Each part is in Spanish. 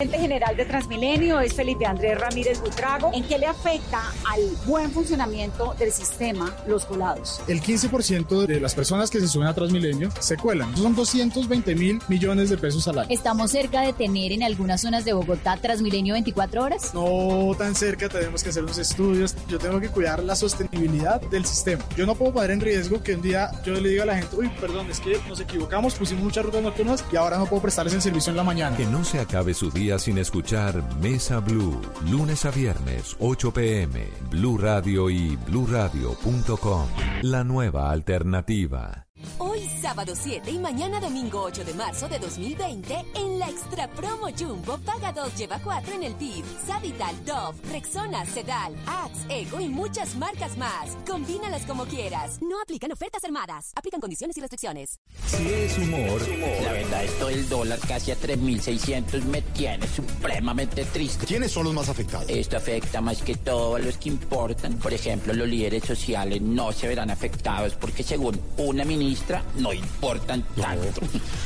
gerente general de Transmilenio es Felipe Andrés Ramírez Butrago. ¿En qué le afecta al buen funcionamiento del sistema los colados? El 15% de las personas que se suben a Transmilenio se cuelan. Son 220 mil millones de pesos al año. ¿Estamos cerca de tener en algunas zonas de Bogotá Transmilenio 24 horas? No tan cerca, tenemos que hacer unos estudios. Yo tengo que cuidar la sostenibilidad del sistema. Yo no puedo poner en riesgo que un día yo le diga a la gente, uy, perdón, es que nos equivocamos, pusimos muchas rutas nocturnas y ahora no puedo prestarles el servicio en la mañana. Que no se acabe su día sin escuchar Mesa Blue, lunes a viernes, 8 pm, Blue Radio y bluradio.com. La nueva alternativa. Hoy sábado 7 y mañana domingo 8 de marzo de 2020 en la Extra Promo Jumbo paga 2 lleva 4 en el PIB. Savital, Dove, Rexona, Sedal, Axe, Ego y muchas marcas más. Combínalas como quieras. No aplican ofertas armadas. Aplican condiciones y restricciones. Si es humor, La verdad, esto del dólar casi a 3.600 me tiene supremamente triste. ¿Quiénes son los más afectados? Esto afecta más que todo a los que importan. Por ejemplo, los líderes sociales no se verán afectados porque según una ministra no importan tanto.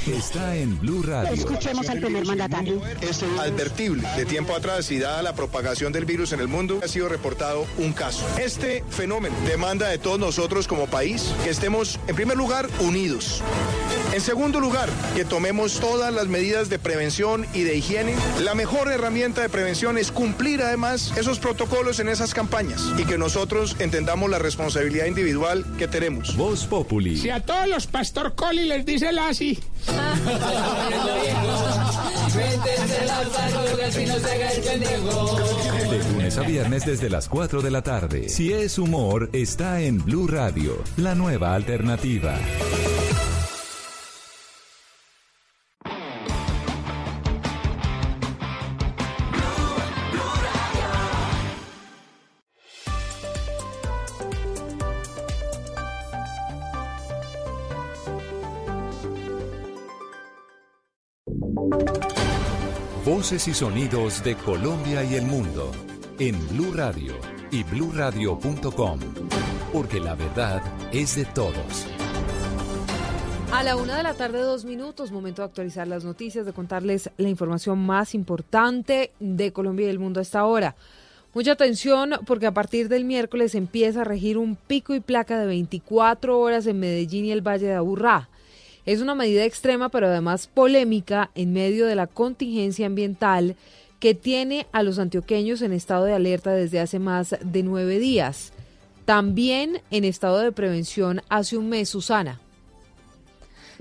está en Blue Radio. Escuchemos al primer mandatario. Es advertible. De tiempo atrás y dada la propagación del virus en el mundo, ha sido reportado un caso. Este fenómeno demanda de todos nosotros como país que estemos, en primer lugar, unidos. En segundo lugar, que tomemos todas las medidas de prevención y de higiene. La mejor herramienta de prevención es cumplir además esos protocolos en esas campañas y que nosotros entendamos la responsabilidad individual que tenemos. Voz Populi. Si a los Pastor Coli les dice el así. De lunes a viernes desde las 4 de la tarde. Si es humor, está en Blue Radio, la nueva alternativa. Y sonidos de Colombia y el mundo en Blue Radio y bluradio.com, porque la verdad es de todos. A la una de la tarde, dos minutos, momento de actualizar las noticias, de contarles la información más importante de Colombia y el mundo a esta hora. Mucha atención porque a partir del miércoles empieza a regir un pico y placa de 24 horas en Medellín y el Valle de Aburrá. Es una medida extrema, pero además polémica en medio de la contingencia ambiental que tiene a los antioqueños en estado de alerta desde hace más de nueve días. También en estado de prevención hace un mes, Susana.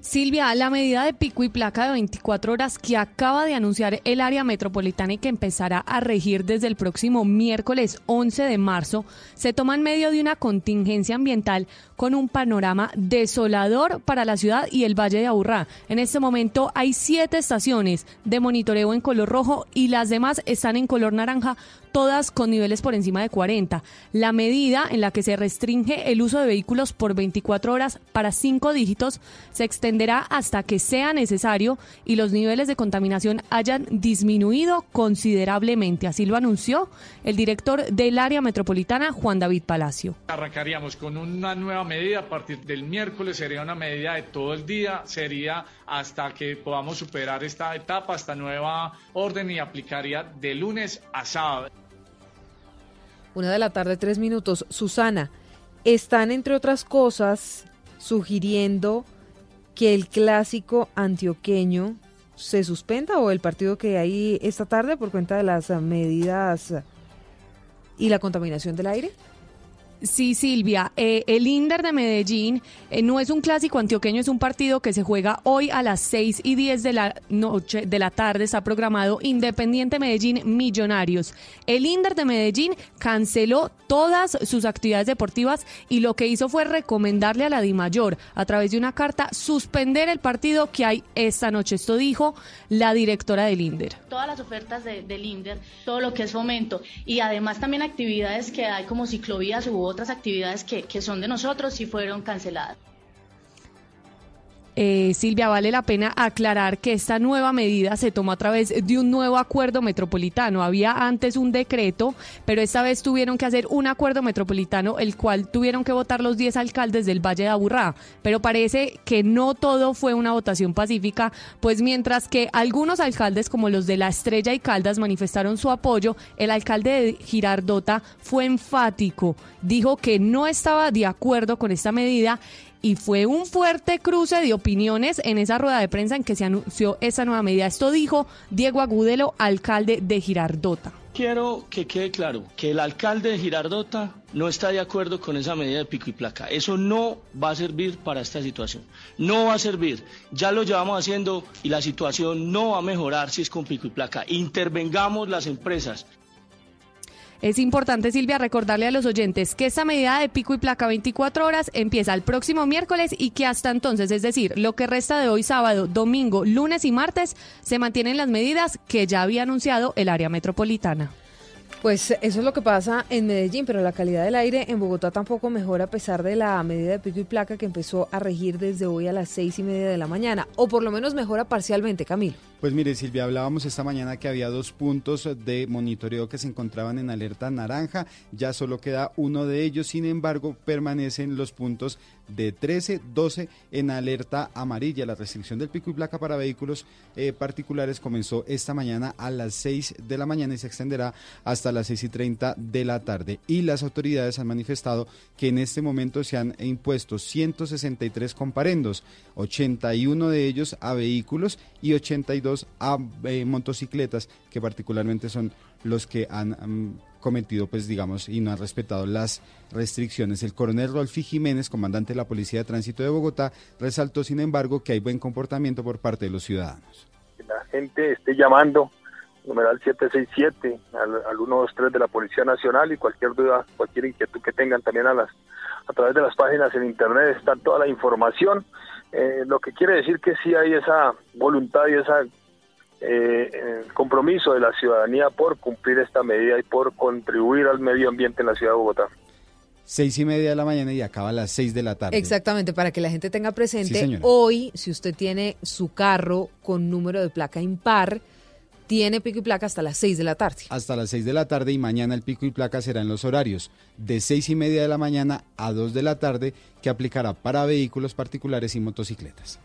Silvia, la medida de pico y placa de 24 horas que acaba de anunciar el área metropolitana y que empezará a regir desde el próximo miércoles 11 de marzo se toma en medio de una contingencia ambiental con un panorama desolador para la ciudad y el Valle de Aburrá. En este momento hay siete estaciones de monitoreo en color rojo y las demás están en color naranja, todas con niveles por encima de 40. La medida en la que se restringe el uso de vehículos por 24 horas para cinco dígitos se extenderá hasta que sea necesario y los niveles de contaminación hayan disminuido considerablemente. Así lo anunció el director del área metropolitana, Juan David Palacio. Arrancaríamos con una nueva medida a partir del miércoles, sería una medida de todo el día, sería hasta que podamos superar esta etapa, esta nueva orden y aplicaría de lunes a sábado. Una de la tarde, tres minutos. Susana, están entre otras cosas sugiriendo que el clásico antioqueño se suspenda o el partido que hay esta tarde por cuenta de las medidas y la contaminación del aire? Sí, Silvia. Eh, el Inder de Medellín eh, no es un clásico antioqueño, es un partido que se juega hoy a las 6 y 10 de la noche, de la tarde, está programado Independiente Medellín Millonarios. El Inder de Medellín canceló todas sus actividades deportivas y lo que hizo fue recomendarle a la DIMAYOR, a través de una carta, suspender el partido que hay esta noche. Esto dijo la directora del Inder. Todas las ofertas de, del Inder, todo lo que es fomento y además también actividades que hay como ciclovías u otras actividades que, que son de nosotros y fueron canceladas. Eh, Silvia, vale la pena aclarar que esta nueva medida se tomó a través de un nuevo acuerdo metropolitano. Había antes un decreto, pero esta vez tuvieron que hacer un acuerdo metropolitano, el cual tuvieron que votar los 10 alcaldes del Valle de Aburrá. Pero parece que no todo fue una votación pacífica, pues mientras que algunos alcaldes, como los de La Estrella y Caldas, manifestaron su apoyo, el alcalde de Girardota fue enfático. Dijo que no estaba de acuerdo con esta medida y fue un fuerte cruce de opiniones en esa rueda de prensa en que se anunció esa nueva medida. Esto dijo Diego Agudelo, alcalde de Girardota. Quiero que quede claro que el alcalde de Girardota no está de acuerdo con esa medida de pico y placa. Eso no va a servir para esta situación. No va a servir. Ya lo llevamos haciendo y la situación no va a mejorar si es con pico y placa. Intervengamos las empresas. Es importante, Silvia, recordarle a los oyentes que esta medida de pico y placa 24 horas empieza el próximo miércoles y que hasta entonces, es decir, lo que resta de hoy sábado, domingo, lunes y martes, se mantienen las medidas que ya había anunciado el área metropolitana. Pues eso es lo que pasa en Medellín, pero la calidad del aire en Bogotá tampoco mejora a pesar de la medida de pico y placa que empezó a regir desde hoy a las seis y media de la mañana, o por lo menos mejora parcialmente, Camilo. Pues mire, Silvia, hablábamos esta mañana que había dos puntos de monitoreo que se encontraban en alerta naranja, ya solo queda uno de ellos, sin embargo, permanecen los puntos de 13, 12 en alerta amarilla. La restricción del pico y placa para vehículos eh, particulares comenzó esta mañana a las 6 de la mañana y se extenderá hasta las 6 y 30 de la tarde. Y las autoridades han manifestado que en este momento se han impuesto 163 comparendos, 81 de ellos a vehículos y 82 a eh, motocicletas, que particularmente son los que han cometido, pues digamos, y no han respetado las restricciones. El coronel Rolfi Jiménez, comandante de la Policía de Tránsito de Bogotá, resaltó, sin embargo, que hay buen comportamiento por parte de los ciudadanos. La gente esté llamando, numeral 767, al, al 123 de la Policía Nacional y cualquier duda, cualquier inquietud que tengan también a las a través de las páginas en internet está toda la información, eh, lo que quiere decir que sí hay esa voluntad y esa eh, compromiso de la ciudadanía por cumplir esta medida y por contribuir al medio ambiente en la ciudad de Bogotá. Seis y media de la mañana y acaba a las seis de la tarde. Exactamente, para que la gente tenga presente, hoy, si usted tiene su carro con número de placa impar, tiene pico y placa hasta las seis de la tarde. Hasta las seis de la tarde y mañana el pico y placa será en los horarios de seis y media de la mañana a dos de la tarde que aplicará para vehículos particulares y motocicletas.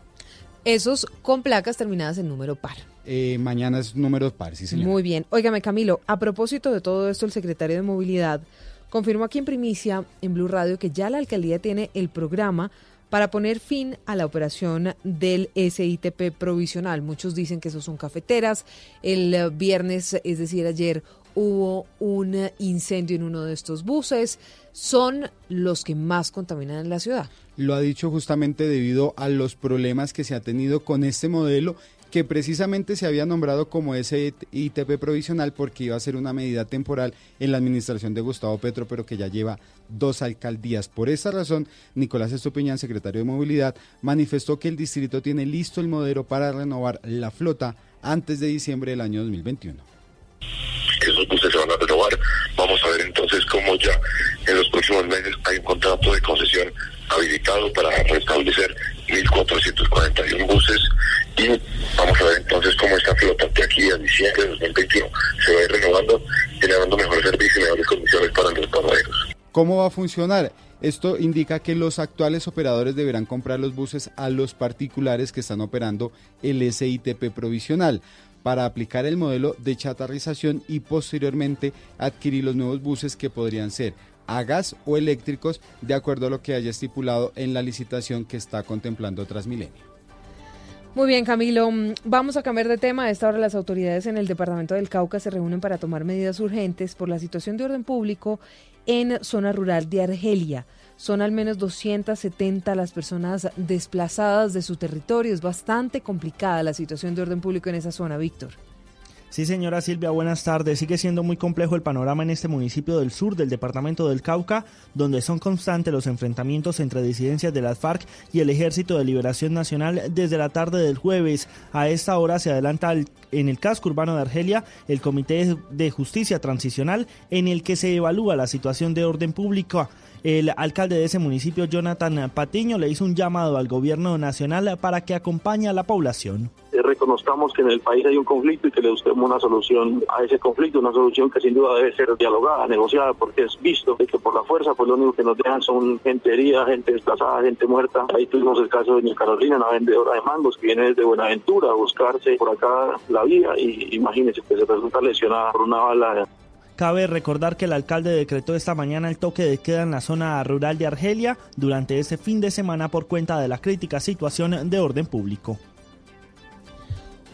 Esos con placas terminadas en número par. Eh, mañana es número par, sí señor. Muy bien. Óigame Camilo, a propósito de todo esto, el secretario de Movilidad confirmó aquí en primicia en Blue Radio que ya la alcaldía tiene el programa para poner fin a la operación del SITP provisional. Muchos dicen que esos son cafeteras. El viernes, es decir, ayer, hubo un incendio en uno de estos buses. Son los que más contaminan en la ciudad. Lo ha dicho justamente debido a los problemas que se ha tenido con este modelo que precisamente se había nombrado como ese ITP provisional porque iba a ser una medida temporal en la administración de Gustavo Petro, pero que ya lleva dos alcaldías. Por esa razón, Nicolás Estupiñán, secretario de Movilidad, manifestó que el distrito tiene listo el modelo para renovar la flota antes de diciembre del año 2021 Vamos a ver entonces cómo ya en los próximos meses hay un contrato de concesión habilitado para restablecer 1.441 buses y vamos a ver entonces cómo esta flota de aquí a diciembre de 2021 se va a ir renovando, generando mejores servicios y mejores condiciones para los pasajeros. ¿Cómo va a funcionar? Esto indica que los actuales operadores deberán comprar los buses a los particulares que están operando el SITP provisional para aplicar el modelo de chatarrización y posteriormente adquirir los nuevos buses que podrían ser a gas o eléctricos de acuerdo a lo que haya estipulado en la licitación que está contemplando Transmilenio. Muy bien, Camilo. Mm, vamos a cambiar de tema. A esta hora las autoridades en el departamento del Cauca se reúnen para tomar medidas urgentes por la situación de orden público en zona rural de Argelia. Son al menos 270 las personas desplazadas de su territorio. Es bastante complicada la situación de orden público en esa zona, Víctor. Sí, señora Silvia, buenas tardes. Sigue siendo muy complejo el panorama en este municipio del sur del departamento del Cauca, donde son constantes los enfrentamientos entre disidencias de las FARC y el Ejército de Liberación Nacional desde la tarde del jueves. A esta hora se adelanta en el casco urbano de Argelia el Comité de Justicia Transicional en el que se evalúa la situación de orden público. El alcalde de ese municipio, Jonathan Patiño, le hizo un llamado al gobierno nacional para que acompañe a la población. Reconozcamos que en el país hay un conflicto y que le busquemos una solución a ese conflicto, una solución que sin duda debe ser dialogada, negociada, porque es visto que por la fuerza, pues lo único que nos dejan son gente herida, gente desplazada, gente muerta. Ahí tuvimos el caso de Doña Carolina, una vendedora de mangos que viene desde Buenaventura a buscarse por acá la vida y imagínense que se resulta lesionada por una bala Cabe recordar que el alcalde decretó esta mañana el toque de queda en la zona rural de Argelia durante este fin de semana por cuenta de la crítica situación de orden público.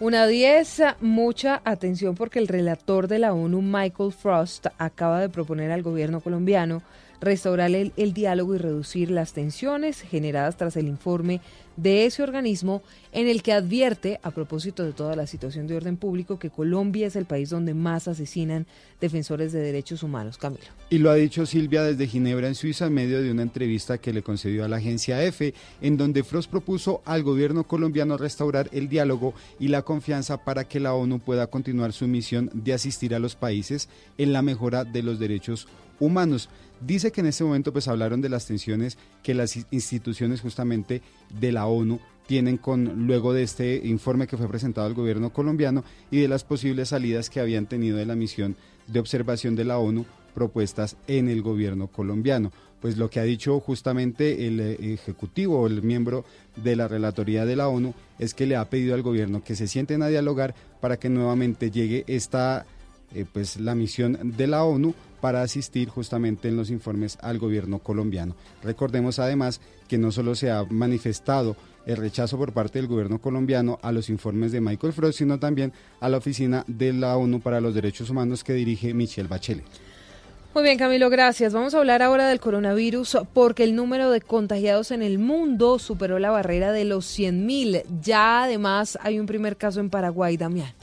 Una 10, mucha atención porque el relator de la ONU, Michael Frost, acaba de proponer al gobierno colombiano restaurar el, el, diálogo y reducir las tensiones generadas tras el informe de ese organismo en el que advierte, a propósito de toda la situación de orden público, que Colombia es el país donde más asesinan defensores de derechos humanos. Camilo. Y lo ha dicho Silvia desde Ginebra, en Suiza, en medio de una entrevista que le concedió a la agencia EFE, en donde Frost propuso al gobierno colombiano restaurar el diálogo y la confianza para que la ONU pueda continuar su misión de asistir a los países en la mejora de los derechos humanos. Dice que en este momento pues hablaron de las tensiones que las instituciones justamente de la ONU tienen con luego de este informe que fue presentado al gobierno colombiano y de las posibles salidas que habían tenido de la misión de observación de la ONU propuestas en el gobierno colombiano. Pues lo que ha dicho justamente el eh, ejecutivo o el miembro de la relatoría de la ONU es que le ha pedido al gobierno que se sienten a dialogar para que nuevamente llegue esta eh, pues la misión de la ONU para asistir justamente en los informes al gobierno colombiano. Recordemos además que no solo se ha manifestado el rechazo por parte del gobierno colombiano a los informes de Michael Frost, sino también a la oficina de la ONU para los Derechos Humanos que dirige Michelle Bachelet. Muy bien, Camilo, gracias. Vamos a hablar ahora del coronavirus porque el número de contagiados en el mundo superó la barrera de los 100.000. Ya además hay un primer caso en Paraguay, Damián.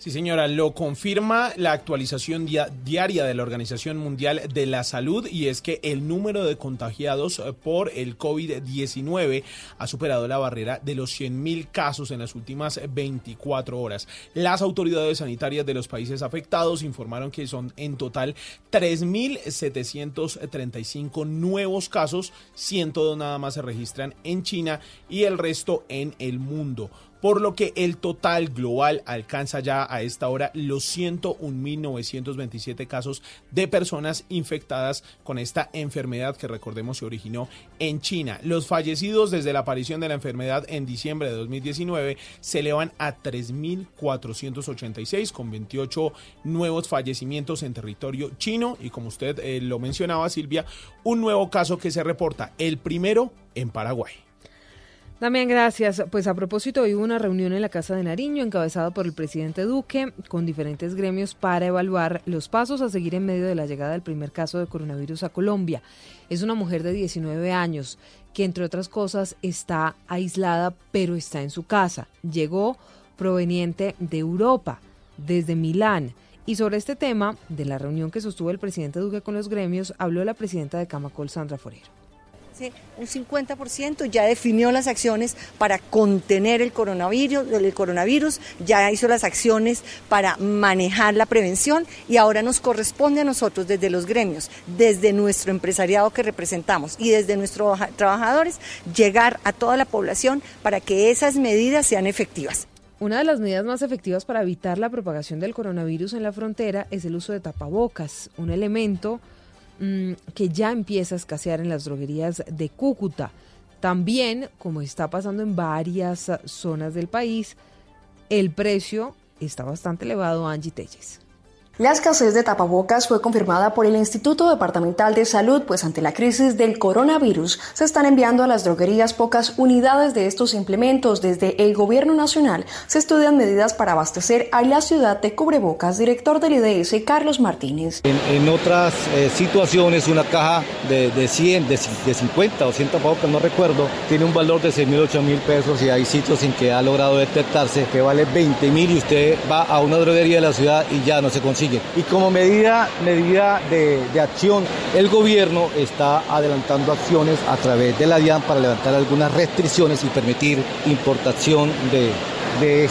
Sí, señora, lo confirma la actualización diaria de la Organización Mundial de la Salud y es que el número de contagiados eh, por el COVID-19 ha superado la barrera de los 100.000 casos en las últimas 24 horas. Las autoridades sanitarias de los países afectados informaron que son en total 3.735 nuevos casos, 102 nada más se registran en China y el resto en el mundo por lo que el total global alcanza ya a esta hora los 101.927 casos de personas infectadas con esta enfermedad que recordemos se originó en China. Los fallecidos desde la aparición de la enfermedad en diciembre de 2019 se elevan a 3.486 con 28 nuevos fallecimientos en territorio chino y como usted eh, lo mencionaba Silvia, un nuevo caso que se reporta, el primero en Paraguay. Damián, gracias. Pues a propósito, hoy hubo una reunión en la Casa de Nariño encabezada por el presidente Duque con diferentes gremios para evaluar los pasos a seguir en medio de la llegada del primer caso de coronavirus a Colombia. Es una mujer de 19 años que, entre otras cosas, está aislada, pero está en su casa. Llegó proveniente de Europa, desde Milán. Y sobre este tema, de la reunión que sostuvo el presidente Duque con los gremios, habló la presidenta de Camacol, Sandra Forero un 50% ya definió las acciones para contener el coronavirus, el coronavirus, ya hizo las acciones para manejar la prevención y ahora nos corresponde a nosotros desde los gremios, desde nuestro empresariado que representamos y desde nuestros trabajadores llegar a toda la población para que esas medidas sean efectivas. Una de las medidas más efectivas para evitar la propagación del coronavirus en la frontera es el uso de tapabocas, un elemento Mm, que ya empieza a escasear en las droguerías de Cúcuta. También, como está pasando en varias zonas del país, el precio está bastante elevado, Angie Telles. La escasez de tapabocas fue confirmada por el Instituto Departamental de Salud, pues ante la crisis del coronavirus se están enviando a las droguerías pocas unidades de estos implementos. Desde el Gobierno Nacional se estudian medidas para abastecer a la ciudad de cubrebocas. Director del IDS, Carlos Martínez. En, otras eh, situaciones, una caja de, de 100, de, de, 50 o 100 tapabocas, no recuerdo, tiene un valor de 6 mil, 8 mil pesos y hay sitios en que ha logrado detectarse que vale 20 mil y usted va a una droguería de la ciudad y ya no se consigue. Y como medida, medida de, acción, el gobierno está adelantando acciones a través de la DIAN para levantar algunas restricciones y permitir importación de, de,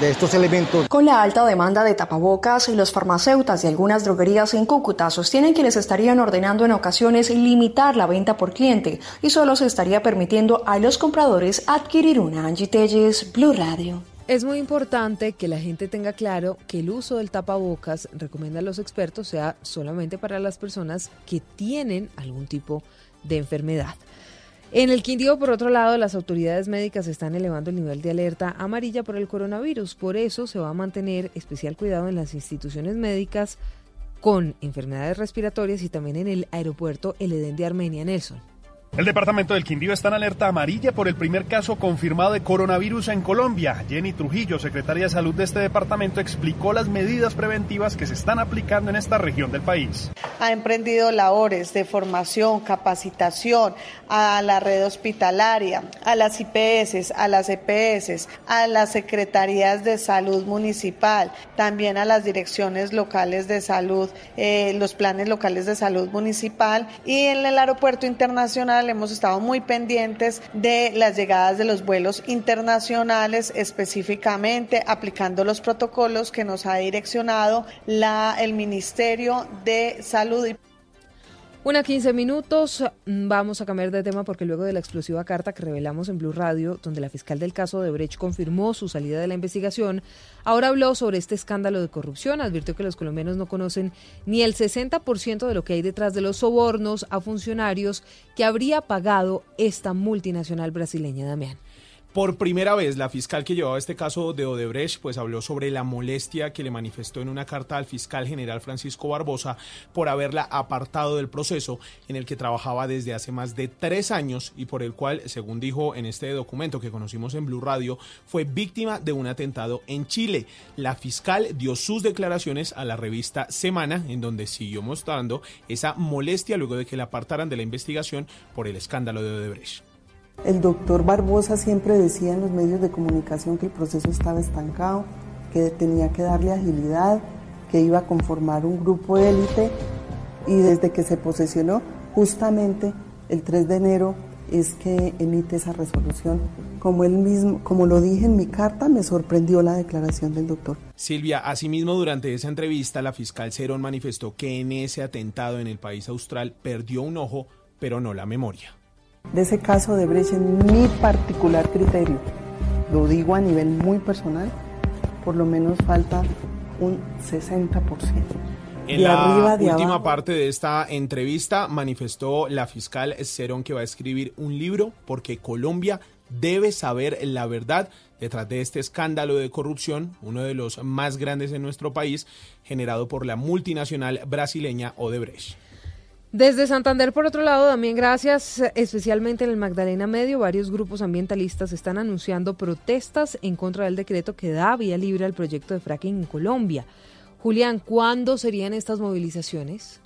de estos elementos. Con la alta demanda de tapabocas, los farmacéuticos y algunas droguerías en Cúcuta sostienen que les estarían ordenando en ocasiones limitar la venta por cliente y solo se estaría permitiendo a los compradores adquirir una. Angie Blue Radio. Es muy importante que la gente tenga claro que el uso del tapabocas, recomiendan los expertos, sea solamente para las personas que tienen algún tipo de enfermedad. En el Quindío, por otro lado, las autoridades médicas están elevando el nivel de alerta amarilla por el coronavirus. Por eso se va a mantener especial cuidado en las instituciones médicas con enfermedades respiratorias y también en el aeropuerto El Edén de Armenia, Nelson. El departamento del Quindío está en alerta amarilla por el primer caso confirmado de coronavirus en Colombia. Jenny Trujillo, secretaria de salud de este departamento, explicó las medidas preventivas que se están aplicando en esta región del país. Ha emprendido labores de formación, capacitación a la red hospitalaria, a las IPS, a las EPS, a las secretarías de salud municipal, también a las direcciones locales de salud, eh, los planes locales de salud municipal y en el aeropuerto internacional hemos estado muy pendientes de las llegadas de los vuelos internacionales, específicamente aplicando los protocolos que nos ha direccionado el Ministerio de Salud. Una 15 minutos, mm, vamos a cambiar de tema porque luego de la explosiva carta que revelamos en Blue Radio, donde la fiscal del caso de Brecht confirmó su salida de la investigación, ahora habló sobre este escándalo de corrupción, advirtió que los colombianos no conocen ni el 60% de lo que hay detrás de los sobornos a funcionarios que habría pagado esta multinacional brasileña, Damián. Por primera vez, la fiscal que llevaba este caso de Odebrecht pues habló sobre la molestia que le manifestó en una carta al fiscal general Francisco Barbosa por haberla apartado del proceso en el que trabajaba desde hace más de tres años y por el cual, según dijo en este documento que conocimos en Blue Radio, fue víctima de un atentado en Chile. La fiscal dio sus declaraciones a la revista Semana, en donde siguió mostrando esa molestia luego de que la apartaran de la investigación por el escándalo de Odebrecht. El doctor Barbosa siempre decía en los medios de comunicación que el proceso estaba estancado, que tenía que darle agilidad, que iba a conformar un grupo élite y desde que se posesionó, justamente el 3 de enero es que emite esa resolución. Como él mismo, como lo dije en mi carta, me sorprendió la declaración del doctor. Silvia, asimismo durante esa entrevista la fiscal Cerón manifestó que en ese atentado en el país austral perdió un ojo, pero no la memoria de ese caso de Brecht en mi particular criterio, lo digo a nivel muy personal, por lo menos falta un 60%. En la última parte de esta entrevista manifestó la fiscal Cerón que va a escribir un libro porque Colombia debe saber la verdad detrás de este escándalo de corrupción, uno de los más grandes en nuestro país, generado por la multinacional brasileña Odebrecht. Desde Santander, por otro lado, también gracias, especialmente en el Magdalena Medio, varios grupos ambientalistas están anunciando protestas en contra del decreto que da vía libre al proyecto de fracking en Colombia. Julián, ¿cuándo serían estas movilizaciones?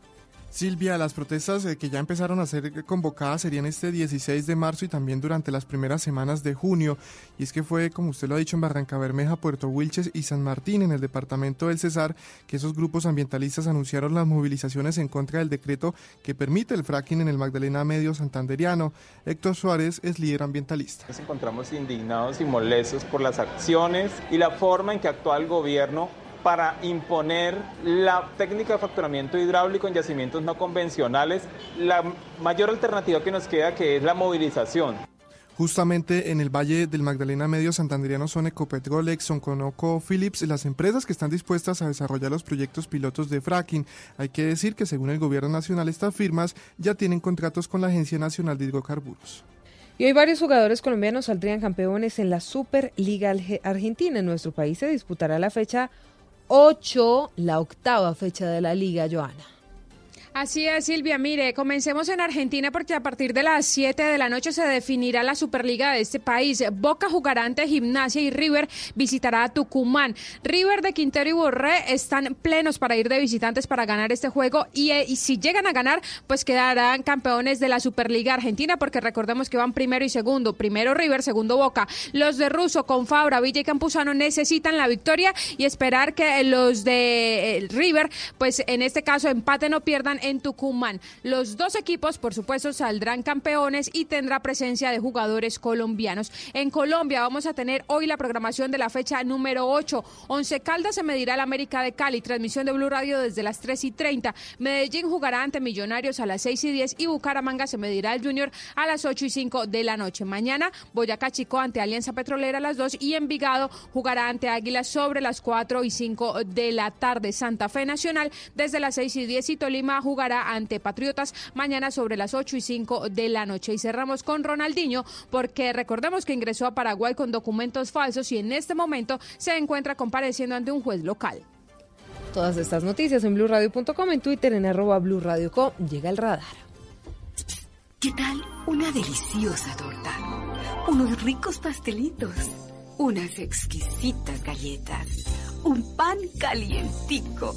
Silvia, las protestas eh, que ya empezaron a ser convocadas serían este 16 de marzo y también durante las primeras semanas de junio. Y es que fue, como usted lo ha dicho, en Barranca Bermeja, Puerto Wilches y San Martín, en el departamento del Cesar, que esos grupos ambientalistas anunciaron las movilizaciones en contra del decreto que permite el fracking en el Magdalena Medio Santanderiano. Héctor Suárez es líder ambientalista. Nos encontramos indignados y molestos por las acciones y la forma en que actúa el gobierno para imponer la técnica de fracturamiento hidráulico en yacimientos no convencionales, la mayor alternativa que nos queda que es la movilización. Justamente en el Valle del Magdalena Medio Santanderiano son Ecopetrol, Exxon, Conoco, Philips, las empresas que están dispuestas a desarrollar los proyectos pilotos de fracking. Hay que decir que según el gobierno nacional estas firmas ya tienen contratos con la Agencia Nacional de Hidrocarburos. Y hoy varios jugadores colombianos saldrían campeones en la Superliga Argentina. En nuestro país se disputará la fecha 8, la octava fecha de la liga, Joana. Así es, Silvia. Mire, comencemos en Argentina porque a partir de las 7 de la noche se definirá la Superliga de este país. Boca jugará ante Gimnasia y River visitará a Tucumán. River de Quintero y Borré están plenos para ir de visitantes para ganar este juego y, eh, y si llegan a ganar, pues quedarán campeones de la Superliga Argentina porque recordemos que van primero y segundo. Primero River, segundo Boca. Los de Russo con Fabra, Villa y Campuzano necesitan la victoria y esperar que los de eh, River, pues en este caso empaten o pierdan en Tucumán. Los dos equipos, por supuesto, saldrán campeones y tendrá presencia de jugadores colombianos. En Colombia vamos a tener hoy la programación de la fecha número 8. Once Caldas se medirá al América de Cali, transmisión de Blue Radio desde las 3 y 30. Medellín jugará ante Millonarios a las 6 y 10 y Bucaramanga se medirá al Junior a las 8 y 5 de la noche. Mañana Boyacá Chico ante Alianza Petrolera a las 2 y Envigado jugará ante Águilas sobre las 4 y 5 de la tarde. Santa Fe Nacional desde las 6 y 10 y Tolima jugará ante Patriotas mañana sobre las 8 y 5 de la noche. Y cerramos con Ronaldinho porque recordemos que ingresó a Paraguay con documentos falsos y en este momento se encuentra compareciendo ante un juez local. Todas estas noticias en blurradio.com, en Twitter, en arroba blurradio.com. Llega el radar. ¿Qué tal una deliciosa torta? Unos ricos pastelitos, unas exquisitas galletas, un pan calientico,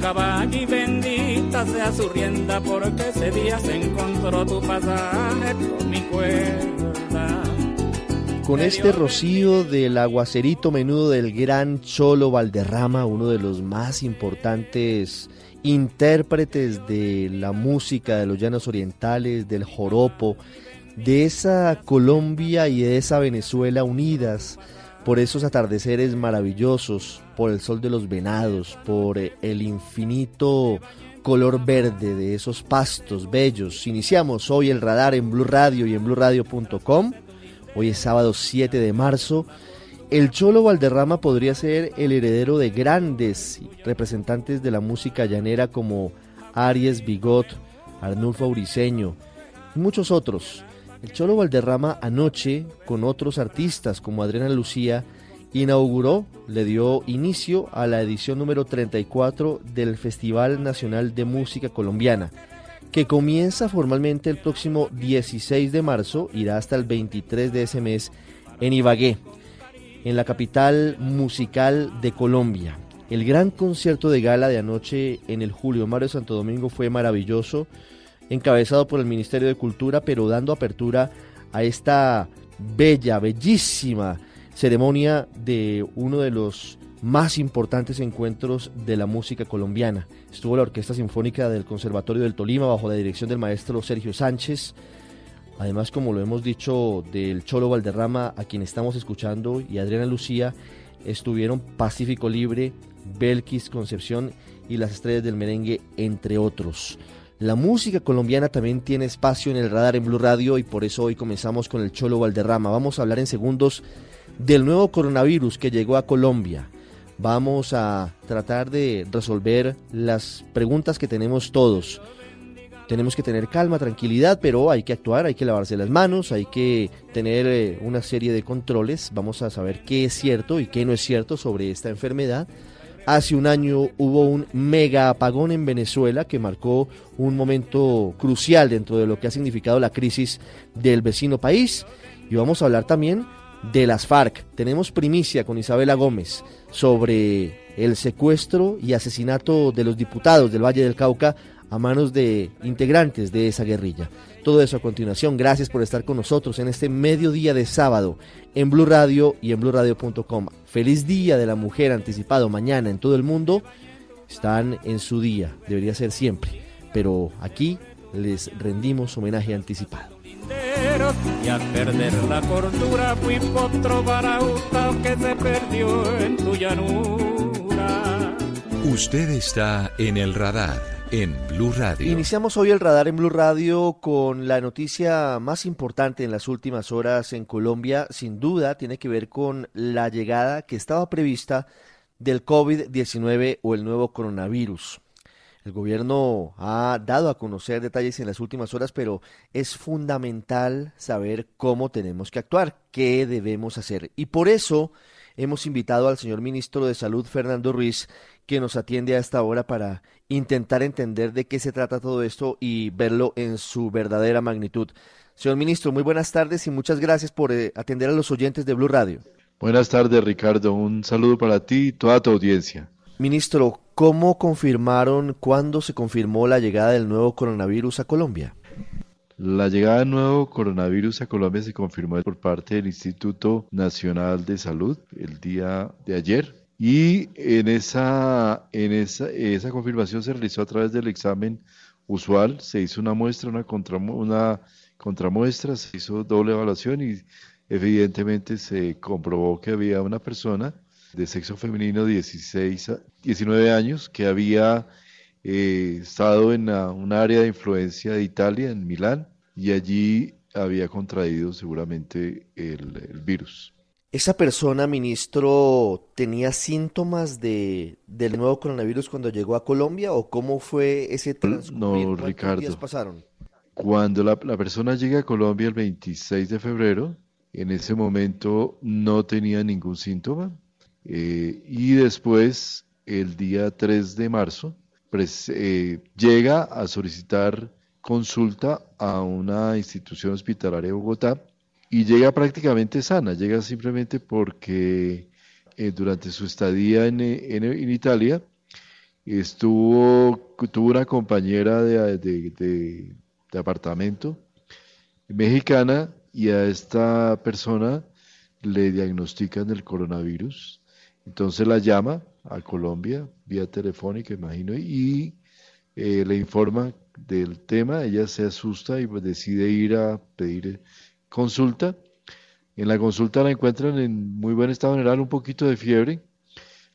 Caballo y bendita sea su rienda porque ese día se encontró tu pasaje con mi cuerda. Con este rocío del aguacerito menudo del gran Cholo Valderrama, uno de los más importantes intérpretes de la música de los llanos orientales, del joropo, de esa Colombia y de esa Venezuela unidas por esos atardeceres maravillosos, por el sol de los venados, por el infinito color verde de esos pastos bellos. Iniciamos hoy el radar en Blue Radio y en bluradio.com. Hoy es sábado 7 de marzo. El Cholo Valderrama podría ser el heredero de grandes representantes de la música llanera como Aries Bigot, Arnulfo Auriseño y muchos otros. El Cholo Valderrama anoche, con otros artistas como Adriana Lucía, inauguró, le dio inicio a la edición número 34 del Festival Nacional de Música Colombiana, que comienza formalmente el próximo 16 de marzo, irá hasta el 23 de ese mes en Ibagué, en la capital musical de Colombia. El gran concierto de gala de anoche en el Julio Mario Santo Domingo fue maravilloso, encabezado por el Ministerio de Cultura, pero dando apertura a esta bella, bellísima ceremonia de uno de los más importantes encuentros de la música colombiana. Estuvo la Orquesta Sinfónica del Conservatorio del Tolima bajo la dirección del maestro Sergio Sánchez, Además, como lo hemos dicho, del Cholo Valderrama, a quien estamos escuchando, y Adriana Lucía, estuvieron Pacífico Libre, Belkis Concepción y las estrellas del merengue, entre otros. La música colombiana también tiene espacio en el radar en Blue Radio y por eso hoy comenzamos con el Cholo Valderrama. Vamos a hablar en segundos del nuevo coronavirus que llegó a Colombia. Vamos a tratar de resolver las preguntas que tenemos todos tenemos que tener calma, tranquilidad, pero hay que actuar, hay que lavarse las manos, hay que tener eh, una serie de controles. Vamos a saber qué es cierto y qué no es cierto sobre esta enfermedad Hace un año hubo un mega apagón en Venezuela que marcó un momento crucial dentro de lo que ha significado la crisis del vecino país. Y vamos a hablar también de las FARC. Tenemos primicia con Isabela Gómez sobre el secuestro y asesinato de los diputados del Valle del Cauca a manos de integrantes de esa guerrilla. Todo eso a continuación. Gracias por estar con nosotros en este mediodía de sábado en Blue Radio y en BlueRadio.com. Feliz Día de la Mujer anticipado mañana en todo el mundo. Están en su día, debería ser siempre, pero aquí les rendimos homenaje anticipado. Y a perder la cordura fui potro que se perdió en tu llanura. Usted está en el radar en Blue Radio. Iniciamos hoy el radar en Blue Radio con la noticia más importante en las últimas horas en Colombia. Sin duda tiene que ver con la llegada que estaba prevista del COVID-19 o el nuevo coronavirus. El gobierno ha dado a conocer detalles en las últimas horas, pero es fundamental saber cómo tenemos que actuar, qué debemos hacer. Y por eso hemos invitado al señor ministro de Salud, Fernando Ruiz, que nos atiende a esta hora para intentar entender de qué se trata todo esto y verlo en su verdadera magnitud. Señor ministro, muy buenas tardes y muchas gracias por eh, atender a los oyentes de Blue Radio. Buenas tardes, Ricardo. Un saludo para ti y toda tu audiencia. Ministro, ¿cómo confirmaron, cuándo se confirmó la llegada del nuevo coronavirus a Colombia? La llegada del nuevo coronavirus a Colombia se confirmó por parte del Instituto Nacional de Salud el día de ayer. Y en esa, en esa, esa confirmación se realizó a través del examen usual, se hizo una muestra, una, contra, una contramuestra, se hizo doble evaluación y evidentemente se comprobó que había una persona de sexo femenino de 16 19 años que había eh, estado en un área de influencia de Italia, en Milán, y allí había contraído seguramente el virus. ¿Esa persona, ministro, tenía síntomas de, del nuevo coronavirus cuando llegó a Colombia o cómo fue ese transcurso? No, Ricardo. pasaron? Cuando la, persona llega a Colombia el 26 de febrero, en ese momento no tenía ningún síntoma eh, y después, el día 3 de marzo, eh, llega a solicitar consulta a una institución hospitalaria de Bogotá y llega prácticamente sana, llega simplemente porque eh, durante su estadía en, en, Italia estuvo, tuvo una compañera de, de, apartamento mexicana y a esta persona le diagnostican el coronavirus. Entonces la llama a Colombia vía telefónica, imagino, y eh, le informa del tema. Ella se asusta y decide ir a pedir consulta. En la consulta la encuentran en muy buen estado general, un poquito de fiebre.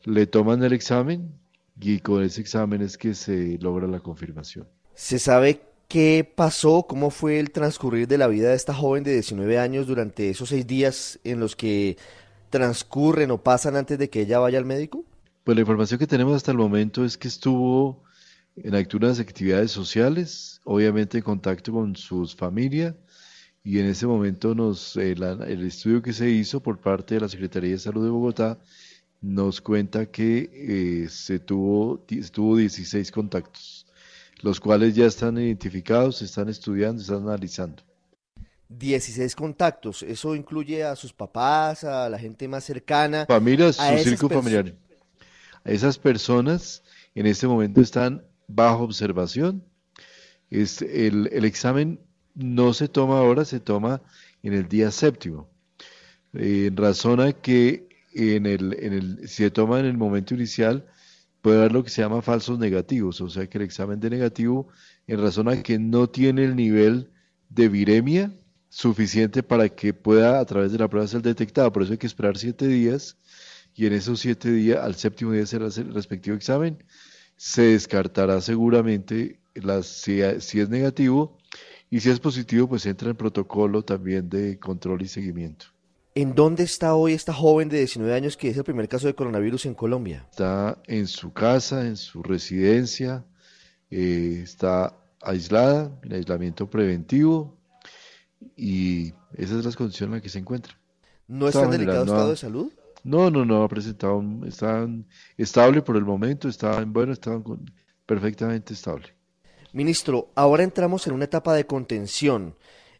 Le toman el examen y con ese examen es que se logra la confirmación. ¿Se sabe qué pasó? ¿Cómo fue el transcurrir de la vida de esta joven de 19 años durante esos seis días en los que transcurren o pasan antes de que ella vaya al médico? Pues la información que tenemos hasta el momento es que estuvo en algunas actividades sociales, obviamente en contacto con sus familias, y en ese momento nos, el, estudio que se hizo por parte de la Secretaría de Salud de Bogotá nos cuenta que eh, se, tuvo, tuvo 16 contactos, los cuales ya están identificados, se están estudiando, se están analizando. 16 contactos, eso incluye a sus papás, a la gente más cercana. Familias, su círculo familiar. Esas personas en este momento están bajo observación. Es el, el examen no se toma ahora, se toma en el día séptimo. en razón a que en el, en el, si se toma en el momento inicial, puede haber lo que se llama falsos negativos, o sea que el examen de negativo, en razón a que no tiene el nivel de viremia suficiente para que pueda a través de la prueba ser detectado. Por eso hay que esperar siete días y en esos siete días, al séptimo día será el respectivo examen, se descartará seguramente las, si es negativo y si es positivo, pues entra en protocolo también de control y seguimiento. ¿En dónde está hoy esta joven de 19 años que es el primer caso de coronavirus en Colombia? Está en su casa, en su residencia, eh, está aislada, en aislamiento preventivo y esas es las condiciones en las que se encuentra. ¿No está en delicado estado de salud? No, no, no ha presentado, están estable por el momento, estaban, bueno, estaban perfectamente estable. Ministro, ahora entramos en una etapa de contención.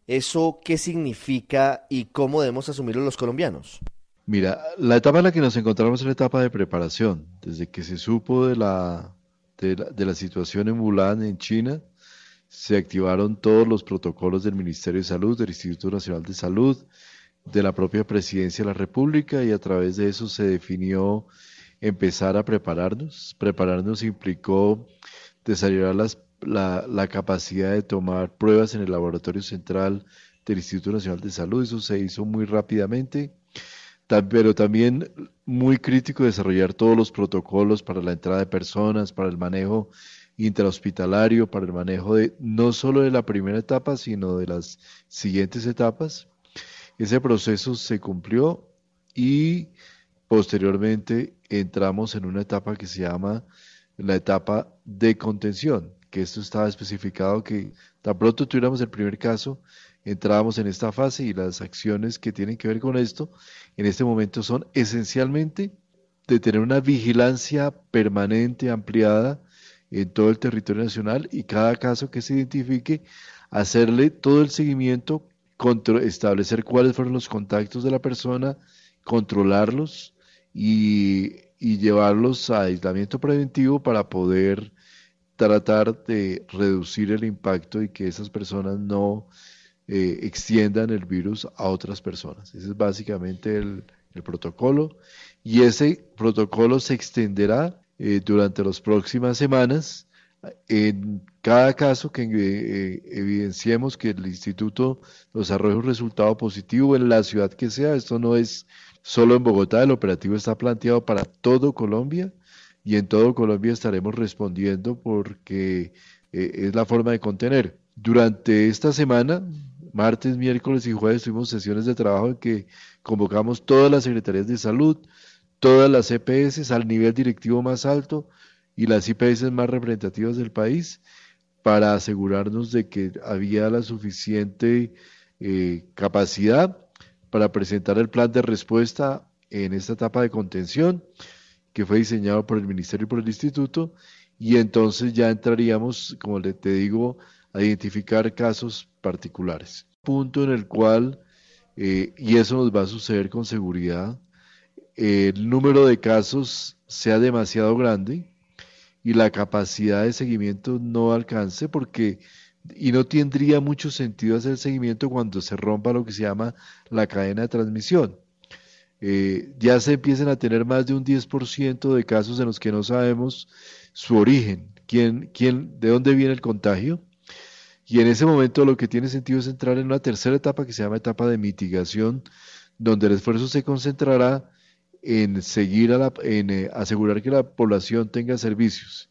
¿Eso qué significa y cómo debemos asumirlo los colombianos? Mira, la etapa en la que nos encontramos es la etapa de preparación. Desde que se supo de la, de la, situación en Wuhan, en China, se activaron todos los protocolos del Ministerio de Salud, del Instituto Nacional de Salud, de la propia Presidencia de la República y a través de eso se definió empezar a prepararnos. Prepararnos implicó desarrollar las, la, capacidad de tomar pruebas en el laboratorio central del Instituto Nacional de Salud. Eso se hizo muy rápidamente, pero también muy crítico desarrollar todos los protocolos para la entrada de personas, para el manejo intrahospitalario, para el manejo de no solo de la primera etapa, sino de las siguientes etapas. Ese proceso se cumplió y posteriormente entramos en una etapa que se llama la etapa de contención, que esto estaba especificado que tan pronto tuviéramos el primer caso, entrábamos en esta fase y las acciones que tienen que ver con esto en este momento son esencialmente de tener una vigilancia permanente, ampliada en todo el territorio nacional y cada caso que se identifique, hacerle todo el seguimiento establecer cuáles fueron los contactos de la persona, controlarlos y, llevarlos a aislamiento preventivo para poder tratar de reducir el impacto y que esas personas no eh, extiendan el virus a otras personas. Ese es básicamente el, protocolo y ese protocolo se extenderá eh, durante las próximas semanas en cada caso que eh, evidenciemos que el instituto nos arroje un resultado positivo en la ciudad que sea, esto no es solo en Bogotá, el operativo está planteado para todo Colombia y en todo Colombia estaremos respondiendo porque eh, es la forma de contener. Durante esta semana, martes, miércoles y jueves tuvimos sesiones de trabajo en que convocamos todas las secretarías de salud, todas las EPS al nivel directivo más alto, y las IPS más representativas del país para asegurarnos de que había la suficiente eh, capacidad para presentar el plan de respuesta en esta etapa de contención que fue diseñado por el Ministerio y por el Instituto y entonces ya entraríamos, como te digo, a identificar casos particulares. Punto en el cual, eh, y eso nos va a suceder con seguridad, el número de casos sea demasiado grande, y la capacidad de seguimiento no alcance porque y no tendría mucho sentido hacer seguimiento cuando se rompa lo que se llama la cadena de transmisión. Eh, ya se empiezan a tener más de un 10% de casos en los que no sabemos su origen, quién, quién, de dónde viene el contagio. Y en ese momento lo que tiene sentido es entrar en una tercera etapa que se llama etapa de mitigación, donde el esfuerzo se concentrará en seguir a la, en eh, asegurar que la población tenga servicios.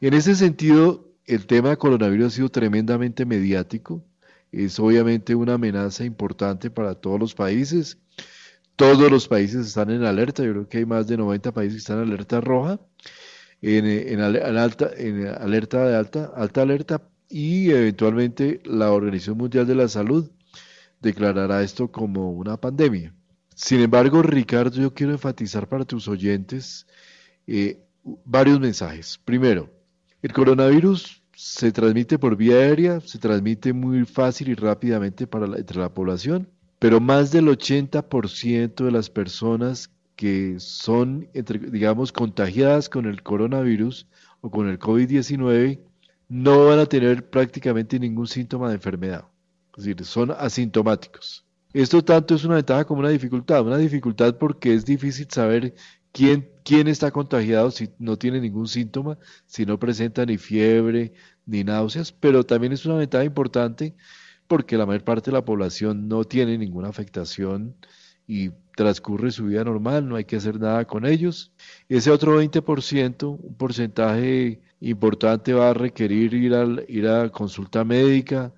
En ese sentido, el tema de coronavirus ha sido tremendamente mediático. Es obviamente una amenaza importante para todos los países. Todos los países están en alerta. Yo creo que hay más de 90 países que están en alerta roja, en, en, alta, en alerta de alta, alta alerta y eventualmente la Organización Mundial de la Salud declarará esto como una pandemia. Sin embargo, Ricardo, yo quiero enfatizar para tus oyentes eh, varios mensajes. Primero, el coronavirus se transmite por vía aérea, se transmite muy fácil y rápidamente para entre la población, pero más del 80% de las personas que son, digamos, contagiadas con el coronavirus o con el COVID-19 no van a tener prácticamente ningún síntoma de enfermedad. Es decir, son asintomáticos. Esto tanto es una ventaja como una dificultad. Una dificultad porque es difícil saber quién, quién está contagiado si no tiene ningún síntoma, si no presenta ni fiebre ni náuseas, pero también es una ventaja importante porque la mayor parte de la población no tiene ninguna afectación y transcurre su vida normal, no hay que hacer nada con ellos. Ese otro 20%, un porcentaje importante va a requerir ir, ir a consulta médica,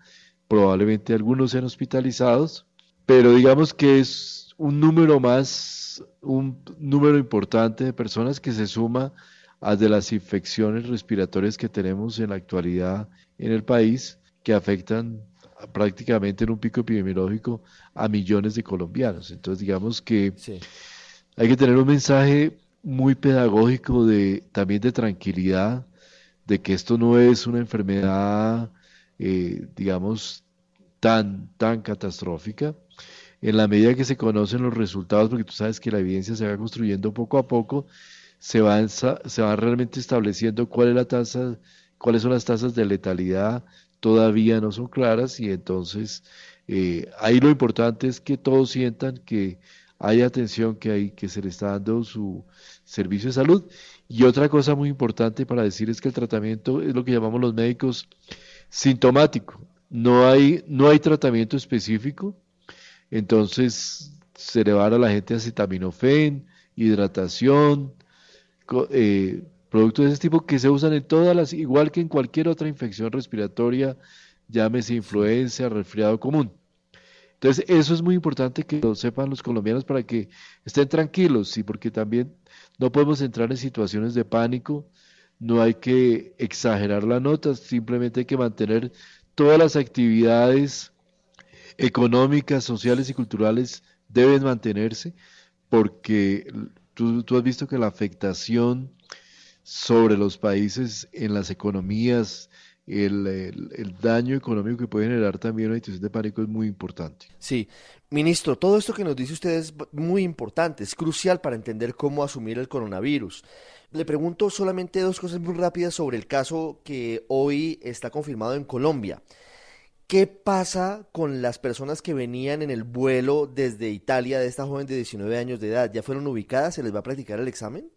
probablemente algunos sean hospitalizados, pero digamos que es un número más, un número importante de personas que se suma a de las infecciones respiratorias que tenemos en la actualidad en el país, que afectan prácticamente en un pico epidemiológico a millones de colombianos. Entonces, digamos que hay que tener un mensaje muy pedagógico de también de tranquilidad, de que esto no es una enfermedad, eh, digamos, tan, tan catastrófica. En la medida que se conocen los resultados, porque tú sabes que la evidencia se va construyendo poco a poco, se va, se va realmente estableciendo cuál es la tasa, cuáles son las tasas de letalidad, todavía no son claras y entonces eh, ahí lo importante es que todos sientan que hay atención, que, hay, que se le está dando su servicio de salud. Y otra cosa muy importante para decir es que el tratamiento es lo que llamamos los médicos sintomático. No hay, no hay tratamiento específico, entonces se le va a, la gente acetaminofén, hidratación, eh, productos de ese tipo que se usan en todas las, igual que en cualquier otra infección respiratoria, llámese influencia, resfriado común. Entonces, eso es muy importante que lo sepan los colombianos para que estén tranquilos, sí, porque también no podemos entrar en situaciones de pánico, no hay que exagerar la nota, simplemente hay que mantener todas las actividades económicas, sociales y culturales deben mantenerse, porque tú has visto que la afectación sobre los países en las economías, el, daño económico que puede generar también una situación de pánico es muy importante. Sí, ministro, todo esto que nos dice usted es muy importante, es crucial para entender cómo asumir el coronavirus. Le pregunto solamente dos cosas muy rápidas sobre el caso que hoy está confirmado en Colombia. ¿Qué pasa con las personas que venían en el vuelo desde Italia de esta joven de 19 años de edad? ¿Ya fueron ubicadas? ¿Se les va a practicar el examen?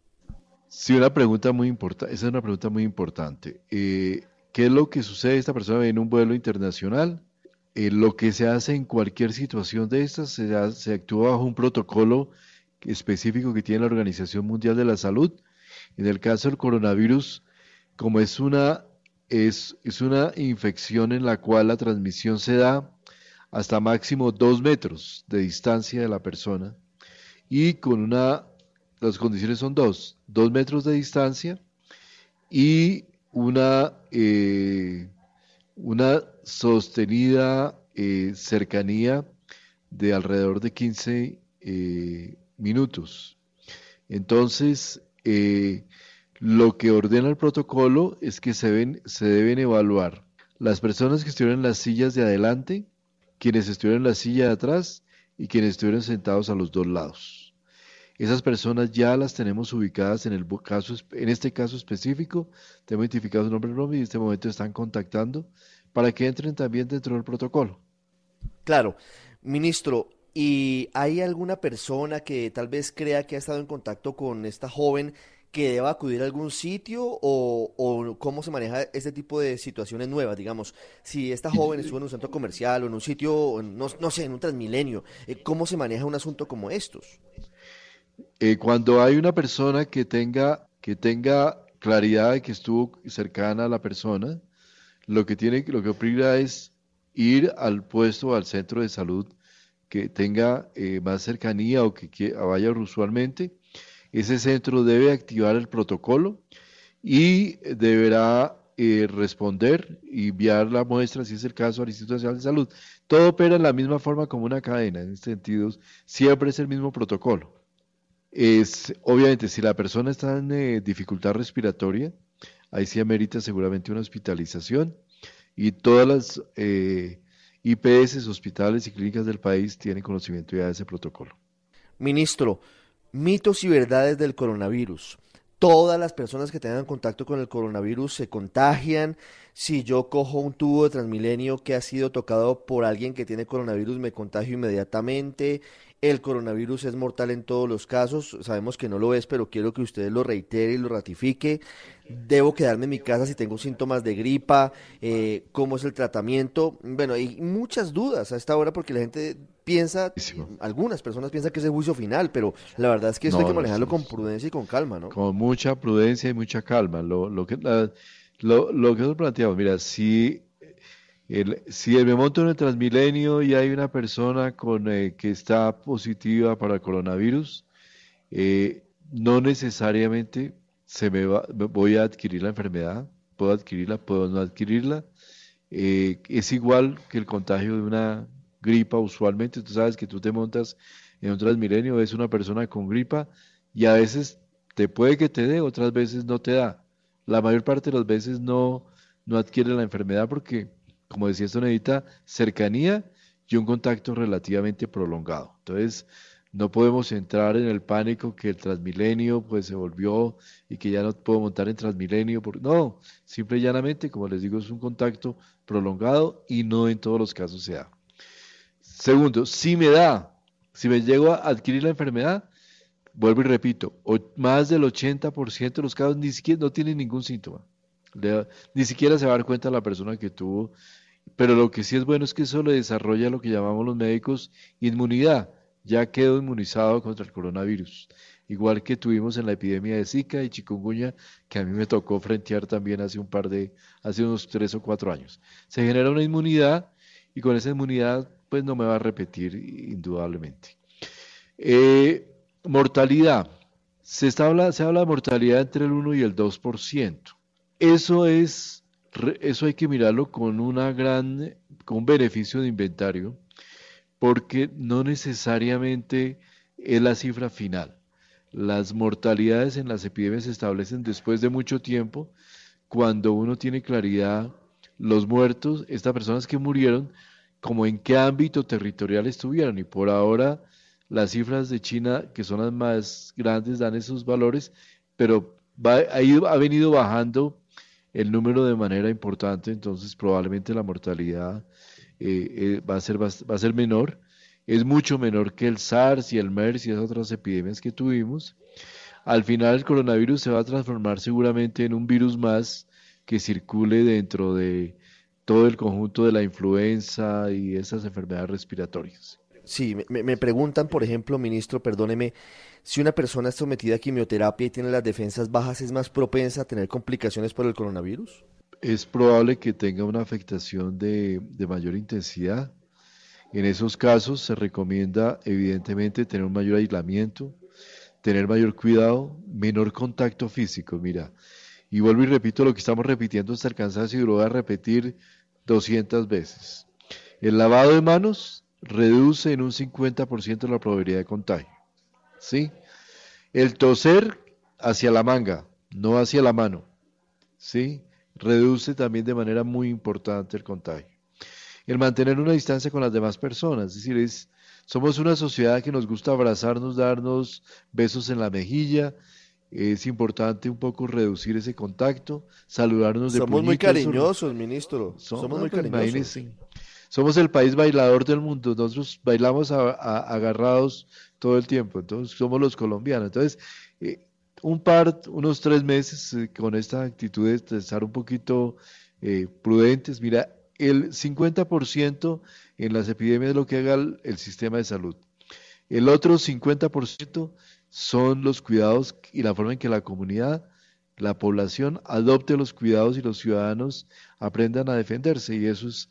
Sí, una pregunta muy importante. Esa es una pregunta muy importante. Eh, ¿Qué es lo que sucede? Esta persona en un vuelo internacional. Eh, lo que se hace en cualquier situación de estas, se, se actúa bajo un protocolo específico que tiene la Organización Mundial de la Salud. En el caso del coronavirus, como es una, es, es una infección en la cual la transmisión se da hasta máximo dos metros de distancia de la persona y con una, las condiciones son dos, dos metros de distancia y una, eh, una sostenida eh, cercanía de alrededor de 15 eh, minutos. Entonces, lo que ordena el protocolo es que se, ven, se deben evaluar las personas que estuvieron en las sillas de adelante, quienes estuvieron en la silla de atrás y quienes estuvieron sentados a los dos lados. Esas personas ya las tenemos ubicadas en, el caso, en este caso específico, tenemos identificado su nombre y nombre y en este momento están contactando para que entren también dentro del protocolo. Claro, ministro, ¿y hay alguna persona que tal vez crea que ha estado en contacto con esta joven que deba acudir a algún sitio o, cómo se maneja este tipo de situaciones nuevas, digamos, si esta joven estuvo en un centro comercial o en un sitio, no, no sé, en un transmilenio, eh, ¿cómo se maneja un asunto como estos? Eh, cuando hay una persona que tenga, que tenga claridad de que estuvo cercana a la persona, lo que tiene, lo que obliga es ir al puesto, al centro de salud que tenga eh, más cercanía o que, vaya usualmente. Ese centro debe activar el protocolo y deberá eh, responder y enviar la muestra, si es el caso, al Instituto Nacional de Salud. Todo opera en la misma forma como una cadena, en este sentido, siempre es el mismo protocolo es, obviamente, si la persona está en eh, dificultad respiratoria, ahí sí amerita seguramente una hospitalización y todas las eh, IPS, hospitales y clínicas del país tienen conocimiento ya de ese protocolo. Ministro, mitos y verdades del coronavirus. Todas las personas que tengan contacto con el coronavirus se contagian. Si yo cojo un tubo de Transmilenio que ha sido tocado por alguien que tiene coronavirus, me contagio inmediatamente el coronavirus es mortal en todos los casos, sabemos que no lo es, pero quiero que usted lo reitere y lo ratifique. Debo quedarme en mi casa si tengo síntomas de gripa, eh, cómo es el tratamiento. Bueno, hay muchas dudas a esta hora porque la gente piensa, algunas personas piensan que es el juicio final, pero la verdad es que esto hay que manejarlo con prudencia y con calma, ¿no? Con mucha prudencia y mucha calma. Lo, lo que, lo, lo que nosotros planteamos, mira, si si me monto en el Transmilenio y hay una persona con, eh, que está positiva para el coronavirus, eh, no necesariamente se me voy a adquirir la enfermedad, puedo adquirirla, puedo no adquirirla. Eh, es igual que el contagio de una gripa usualmente, tú sabes que tú te montas en un transmilenio ves una persona con gripa y a veces te puede que te dé, otras veces no te da. La mayor parte de las veces no, no adquiere la enfermedad porque, como decía esto, necesita cercanía y un contacto relativamente prolongado. Entonces, no podemos entrar en el pánico que el Transmilenio pues se volvió y que ya no puedo montar en Transmilenio. No, simple y llanamente, como les digo, es un contacto prolongado y no en todos los casos se da. Segundo, si me da, si me llego a adquirir la enfermedad, vuelvo y repito, más del 80% de los casos ni siquiera no tienen ningún síntoma. ni siquiera se va a dar cuenta la persona que tuvo. Pero lo que sí es bueno es que eso le desarrolla lo que llamamos los médicos inmunidad ya quedó inmunizado contra el coronavirus. Igual que tuvimos en la epidemia de Zika y chikungunya, que a mí me tocó frentear también hace un par de, hace unos tres o cuatro años. Se genera una inmunidad y con esa inmunidad, pues no me va a repetir indudablemente. Eh, mortalidad. Se, habla, se habla de mortalidad entre el 1 y el 2%. Eso es, eso hay que mirarlo con una gran, con beneficio de inventario porque no necesariamente es la cifra final. Las mortalidades en las epidemias se establecen después de mucho tiempo, cuando uno tiene claridad los muertos, estas personas que murieron, como en qué ámbito territorial estuvieron. Y por ahora las cifras de China, que son las más grandes, dan esos valores, pero ha, venido bajando el número de manera importante, entonces probablemente la mortalidad eh, eh, va, a ser, va, a ser menor, es mucho menor que el SARS y el MERS y esas otras epidemias que tuvimos. Al final el coronavirus se va a transformar seguramente en un virus más que circule dentro de todo el conjunto de la influenza y esas enfermedades respiratorias. Sí, me, preguntan, por ejemplo, ministro, perdóneme, si una persona es sometida a quimioterapia y tiene las defensas bajas, ¿es más propensa a tener complicaciones por el coronavirus? es probable que tenga una afectación de, mayor intensidad. En esos casos se recomienda evidentemente tener un mayor aislamiento, tener mayor cuidado, menor contacto físico. Mira, y vuelvo y repito lo que estamos repitiendo hasta el cansancio y lo voy a repetir 200 veces. El lavado de manos reduce en un 50% la probabilidad de contagio. ¿Sí? El toser hacia la manga, no hacia la mano. ¿Sí? reduce también de manera muy importante el contagio. El mantener una distancia con las demás personas, es decir, es, somos una sociedad que nos gusta abrazarnos, darnos besos en la mejilla, es importante un poco reducir ese contacto, saludarnos de Somos muy cariñosos, ministro. Somos, muy pues, cariñosos. Somos el país bailador del mundo. Nosotros bailamos agarrados todo el tiempo. Entonces, somos los colombianos. Entonces, eh, un par, unos tres meses eh, con esta actitud de estar un poquito eh, prudentes. Mira, el 50% en las epidemias es lo que haga el, sistema de salud. El otro 50% son los cuidados y la forma en que la comunidad, la población adopte los cuidados y los ciudadanos aprendan a defenderse. Y eso es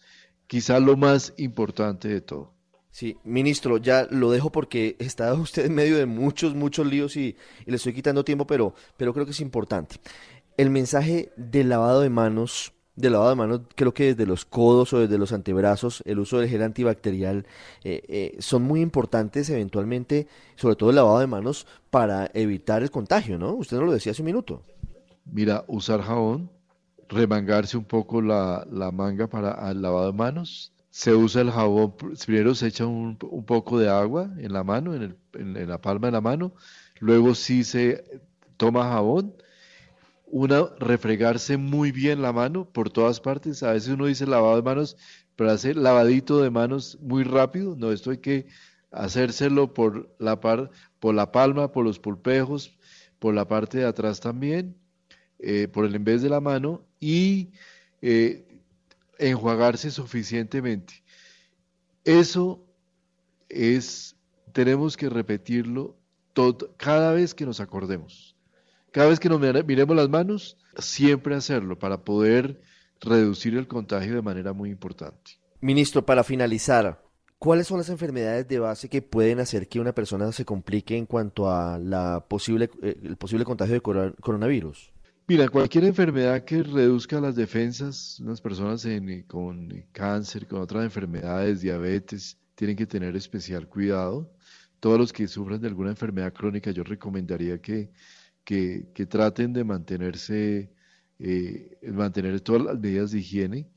quizá lo más importante de todo. Sí, ministro, ya lo dejo porque está usted en medio de muchos, muchos líos y, le estoy quitando tiempo, pero, pero creo que es importante. El mensaje del lavado de manos, del lavado de manos, creo que desde los codos o desde los antebrazos, el uso del gel antibacterial, eh, eh, son muy importantes eventualmente, sobre todo el lavado de manos, para evitar el contagio, ¿no? Usted nos lo decía hace un minuto. Mira, usar jabón, remangarse un poco la, la manga para el lavado de manos, se usa el jabón, primero se echa un, poco de agua en la mano, en, la palma de la mano, luego sí se toma jabón, una, refregarse muy bien la mano por todas partes, a veces uno dice lavado de manos, pero hace lavadito de manos muy rápido, no, esto hay que hacérselo por la, par, por la palma, por los pulpejos, por la parte de atrás también, eh, por el en de la mano, y eh, enjuagarse suficientemente. Eso es, tenemos que repetirlo cada vez que nos acordemos. Cada vez que nos miremos las manos, siempre hacerlo para poder reducir el contagio de manera muy importante. Ministro, para finalizar, ¿cuáles son las enfermedades de base que pueden hacer que una persona se complique en cuanto a la posible, eh, el posible contagio de coronavirus? Mira, cualquier enfermedad que reduzca las defensas, unas personas con cáncer, con otras enfermedades, diabetes, tienen que tener especial cuidado. todos los que sufren de alguna enfermedad crónica, yo recomendaría que, que, traten de mantenerse, eh, mantener todas las medidas de higiene.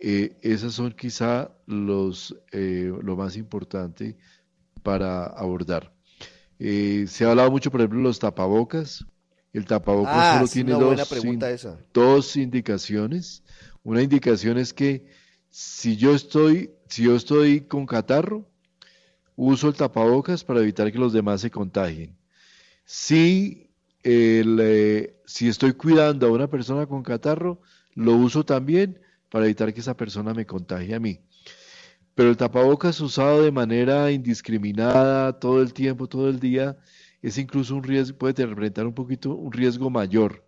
Eh, esas son quizá los, eh, lo más importante para abordar. se ha hablado mucho, por ejemplo, de los tapabocas. El tapabocas ah, solo tiene dos, dos indicaciones. Una indicación es que si yo estoy, si yo estoy con catarro, uso el tapabocas para evitar que los demás se contagien. Si, eh, si estoy cuidando a una persona con catarro, lo uso también para evitar que esa persona me contagie a mí. Pero el tapabocas usado de manera indiscriminada todo el tiempo, todo el día, es incluso un riesgo, puede representar un poquito un riesgo mayor,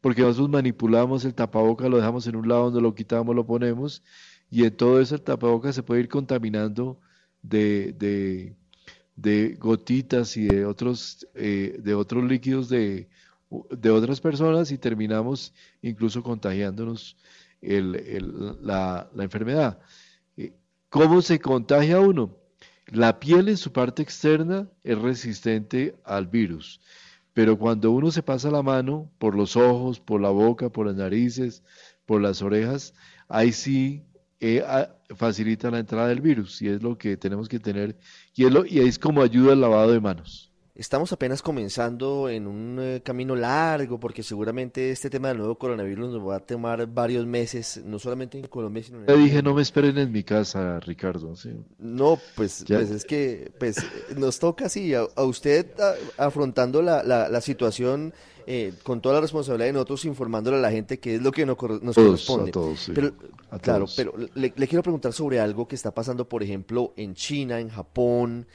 porque nosotros manipulamos el tapabocas, lo dejamos en un lado donde lo quitamos, lo ponemos, y en todo eso el tapabocas se puede ir contaminando de, de, gotitas y de otros, eh, de otros líquidos de, de, otras personas y terminamos incluso contagiándonos la, la, enfermedad. Eh, ¿Cómo se contagia uno? La piel en su parte externa es resistente al virus, pero cuando uno se pasa la mano por los ojos, por la boca, por las narices, por las orejas, ahí sí eh, facilita la entrada del virus y es lo que tenemos que tener y es, lo, y es como ayuda al lavado de manos. Estamos apenas comenzando en un eh, camino largo porque seguramente este tema del nuevo coronavirus nos va a tomar varios meses, no solamente en Colombia, sino en el dije, no me esperen en mi casa, Ricardo. No, pues, pues, es que pues, nos toca así, a, usted afrontando la, la, la situación eh, con toda la responsabilidad de nosotros informándole a la gente qué es lo que nos, corresponde. pero, claro, pero le, quiero preguntar sobre algo que está pasando, por ejemplo, en China, en Japón,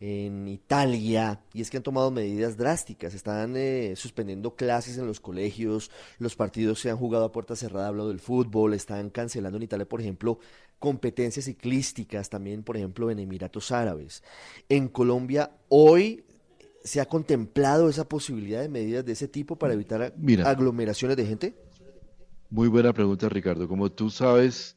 en Italia, y es que han tomado medidas drásticas, están eh, suspendiendo clases en los colegios, los partidos se han jugado a puerta cerrada, hablado del fútbol, están cancelando en Italia, por ejemplo, competencias ciclísticas, también, por ejemplo, en Emiratos Árabes. En Colombia, hoy ¿Se ha contemplado esa posibilidad de medidas de ese tipo para evitar aglomeraciones de gente? Muy buena pregunta, Ricardo. Como tú sabes,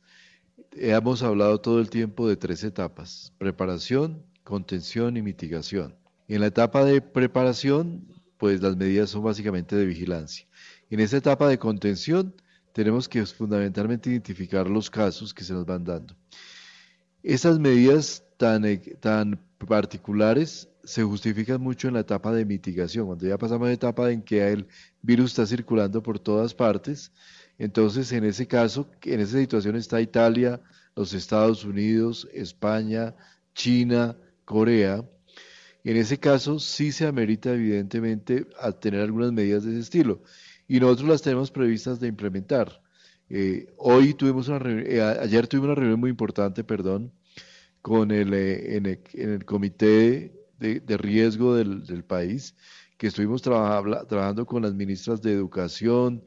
hemos hablado todo el tiempo de tres etapas, preparación, contención y mitigación. En la etapa de preparación, pues las medidas son básicamente de vigilancia. En esa etapa de contención, tenemos que fundamentalmente identificar los casos que se nos van dando. Esas medidas tan, tan particulares se justifican mucho en la etapa de mitigación, cuando ya pasamos a la etapa en que el virus está circulando por todas partes. Entonces, en ese caso, en esa situación está Italia, los Estados Unidos, España, China, Corea. En ese caso, sí se amerita, evidentemente, tener algunas medidas de ese estilo. Y nosotros las tenemos previstas de implementar. Eh, hoy tuvimos una eh, ayer tuvimos una reunión muy importante, perdón, con el, eh, en, el, comité de, riesgo del, país, que estuvimos trabajando con las ministras de Educación,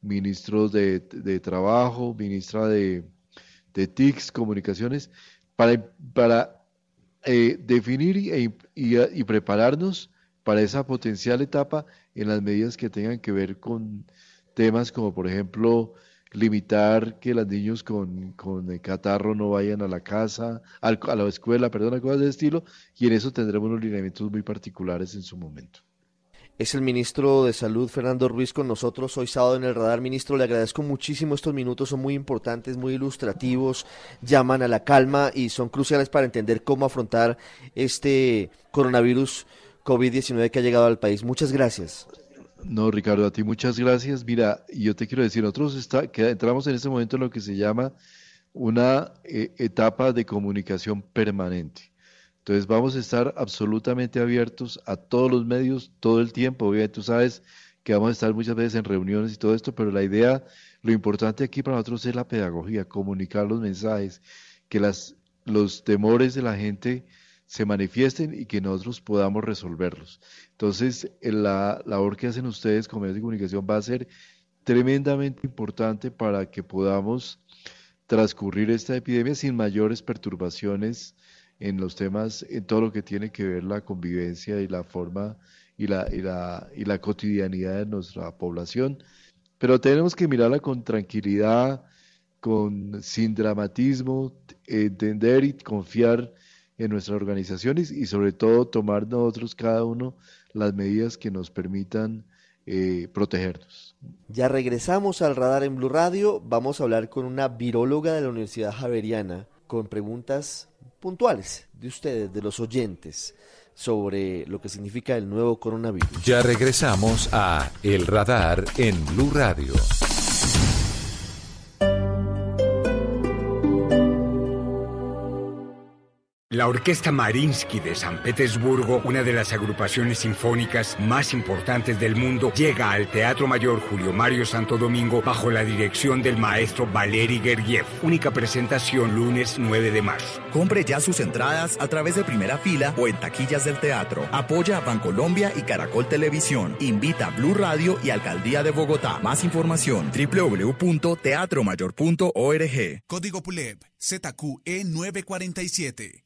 ministros de, Trabajo, ministra de, TICS, Comunicaciones, para, para eh, definir y, y, prepararnos para esa potencial etapa en las medidas que tengan que ver con temas como, por ejemplo, limitar que los niños con, con catarro no vayan a la casa, a la escuela, perdón, cosas de estilo, y en eso tendremos unos lineamientos muy particulares en su momento. Es el ministro de Salud, Fernando Ruiz, con nosotros hoy sábado en el radar. Ministro, le agradezco muchísimo estos minutos, son muy importantes, muy ilustrativos, llaman a la calma y son cruciales para entender cómo afrontar este coronavirus COVID-19 que ha llegado al país. Muchas gracias. No, Ricardo, a ti muchas gracias. Mira, yo te quiero decir, nosotros está, que entramos en este momento en lo que se llama una eh, etapa de comunicación permanente. Entonces vamos a estar absolutamente abiertos a todos los medios todo el tiempo. Obviamente tú sabes que vamos a estar muchas veces en reuniones y todo esto, pero la idea, lo importante aquí para nosotros es la pedagogía, comunicar los mensajes, que los temores de la gente se manifiesten y que nosotros podamos resolverlos. Entonces, la labor que hacen ustedes como medios de comunicación va a ser tremendamente importante para que podamos transcurrir esta epidemia sin mayores perturbaciones en los temas, en todo lo que tiene que ver la convivencia y la forma y la, y la, y la cotidianidad de nuestra población. Pero tenemos que mirarla con tranquilidad, con, sin dramatismo, entender y confiar en nuestras organizaciones y sobre todo tomar nosotros cada uno las medidas que nos permitan eh, protegernos. Ya regresamos al radar en Blue Radio. Vamos a hablar con una viróloga de la Universidad Javeriana con preguntas puntuales de ustedes, de los oyentes, sobre lo que significa el nuevo coronavirus. Ya regresamos a El Radar en Blue Radio. La Orquesta Marinsky de San Petersburgo, una de las agrupaciones sinfónicas más importantes del mundo, llega al Teatro Mayor Julio Mario Santo Domingo bajo la dirección del maestro Valery Gergiev. Única presentación lunes 9 de marzo. Compre ya sus entradas a través de primera fila o en taquillas del teatro. Apoya a Bancolombia y Caracol Televisión. Invita a Blue Radio y Alcaldía de Bogotá. Más información www.teatromayor.org. Código PULEB ZQE 947.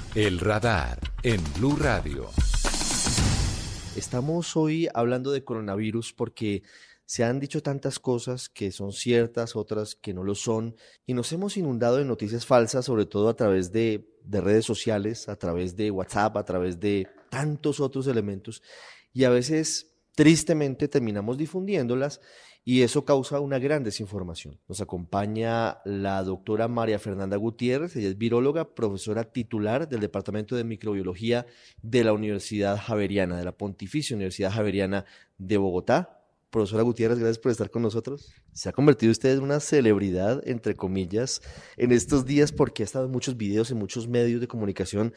El Radar en Blue Radio. Estamos hoy hablando de coronavirus porque se han dicho tantas cosas que son ciertas, otras que no lo son, y nos hemos inundado de noticias falsas, sobre todo a través de, de redes sociales, a través de WhatsApp, a través de tantos otros elementos, y a veces tristemente terminamos difundiéndolas y eso causa una gran desinformación. Nos acompaña la doctora María Fernanda Gutiérrez, ella es viróloga, profesora titular del Departamento de Microbiología de la Universidad Javeriana, de la Pontificia Universidad Javeriana de Bogotá. Profesora Gutiérrez, gracias por estar con nosotros. Se ha convertido usted en una celebridad, entre comillas, en estos días porque ha estado en muchos videos, en muchos medios de comunicación,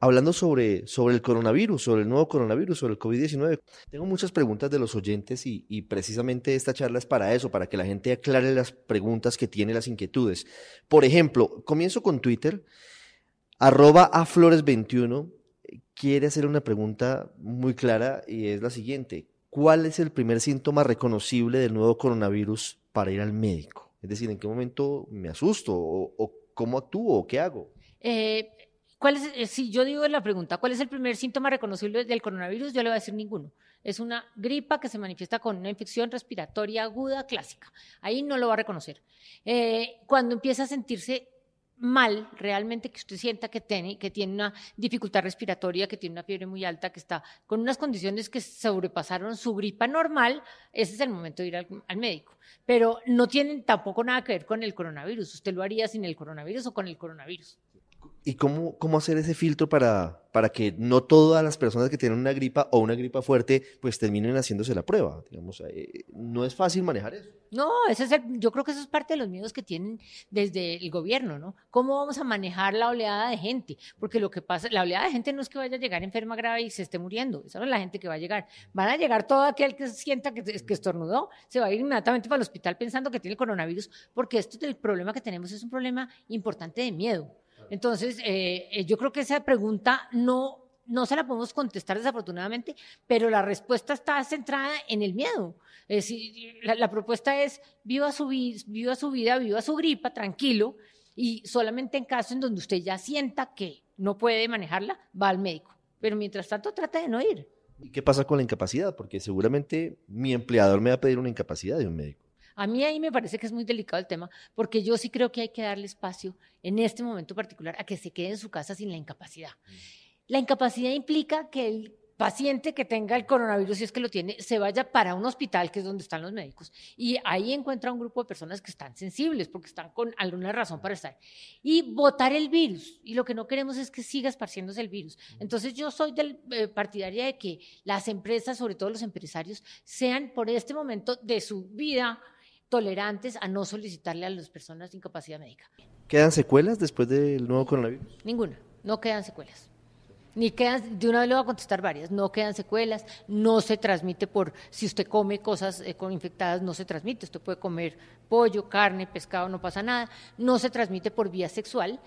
hablando sobre, sobre el coronavirus, sobre el nuevo coronavirus, sobre el COVID-19. Tengo muchas preguntas de los oyentes y, precisamente esta charla es para eso, para que la gente aclare las preguntas que tiene, las inquietudes. Por ejemplo, comienzo con Twitter, arroba a flores21, quiere hacer una pregunta muy clara y es la siguiente. ¿Cuál es el primer síntoma reconocible del nuevo coronavirus para ir al médico? Es decir, ¿en qué momento me asusto o, cómo actúo o qué hago? Eh, ¿cuál es, eh, si yo digo la pregunta, ¿cuál es el primer síntoma reconocible del coronavirus? Yo le voy a decir ninguno. Es una gripa que se manifiesta con una infección respiratoria aguda clásica. Ahí no lo va a reconocer. Eh, cuando empieza a sentirse mal realmente que usted sienta que tiene, que tiene una dificultad respiratoria, que tiene una fiebre muy alta, que está con unas condiciones que sobrepasaron su gripa normal, ese es el momento de ir al, al, médico. Pero no tienen tampoco nada que ver con el coronavirus. Usted lo haría sin el coronavirus o con el coronavirus. ¿Y cómo, cómo hacer ese filtro para, para que no todas las personas que tienen una gripa o una gripa fuerte pues terminen haciéndose la prueba? Digamos, eh, no es fácil manejar eso. No, ese es el, yo creo que eso es parte de los miedos que tienen desde el gobierno, ¿no? ¿Cómo vamos a manejar la oleada de gente? Porque lo que pasa, la oleada de gente no es que vaya a llegar enferma grave y se esté muriendo, esa no es la gente que va a llegar. Van a llegar todo aquel que sienta que, que estornudó, se va a ir inmediatamente para el hospital pensando que tiene coronavirus, porque esto el problema que tenemos es un problema importante de miedo. Entonces, eh, yo creo que esa pregunta no, no se la podemos contestar desafortunadamente, pero la respuesta está centrada en el miedo. La propuesta es viva su, viva su vida, viva su gripa, tranquilo, y solamente en caso en donde usted ya sienta que no puede manejarla, va al médico. Pero mientras tanto, trata de no ir. ¿Y qué pasa con la incapacidad? Porque seguramente mi empleador me va a pedir una incapacidad de un médico. A mí ahí me parece que es muy delicado el tema, porque yo sí creo que hay que darle espacio en este momento particular a que se quede en su casa sin la incapacidad. La incapacidad implica que el paciente que tenga el coronavirus, si es que lo tiene, se vaya para un hospital, que es donde están los médicos, y ahí encuentra un grupo de personas que están sensibles, porque están con alguna razón para estar, y votar el virus. Y lo que no queremos es que siga esparciéndose el virus. Entonces yo soy del, eh, partidaria de que las empresas, sobre todo los empresarios, sean por este momento de su vida tolerantes a no solicitarle a las personas incapacidad médica. ¿Quedan secuelas después del nuevo coronavirus? Ninguna, no quedan secuelas ni quedan, de una vez le voy a contestar varias, no quedan secuelas, no se transmite por, si usted come cosas eh, con infectadas, no se transmite, usted puede comer pollo, carne, pescado, no pasa nada, no se transmite por vía sexual,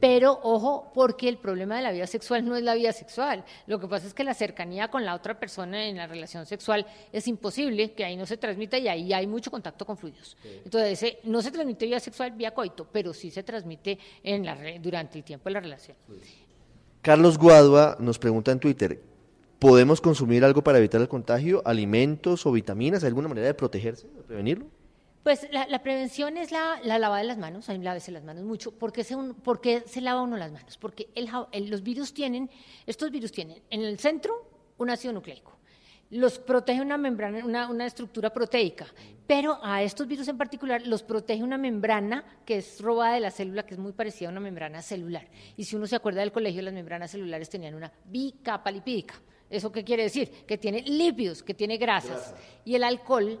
pero ojo, porque el problema de la vida sexual no es la vida sexual, lo que pasa es que la cercanía con la otra persona en la relación sexual es imposible, que ahí no se transmita y ahí hay mucho contacto con fluidos. Entonces, no se transmite vía sexual, vía coito, pero sí se transmite en la, durante el tiempo de la relación. Carlos Guadua nos pregunta en Twitter, ¿podemos consumir algo para evitar el contagio? ¿Alimentos o vitaminas? ¿Hay alguna manera de protegerse, de prevenirlo? Pues la, prevención es la, lavada de las manos, a mí lávese las manos mucho. ¿Por qué se, se lava uno las manos? Porque los virus tienen, estos virus tienen en el centro un ácido nucleico los protege una membrana, una, estructura proteica, pero a estos virus en particular los protege una membrana que es robada de la célula, que es muy parecida a una membrana celular. Y si uno se acuerda del colegio, las membranas celulares tenían una bicapa lipídica. ¿Eso qué quiere decir? Que tiene lípidos, que tiene grasas. Y el alcohol,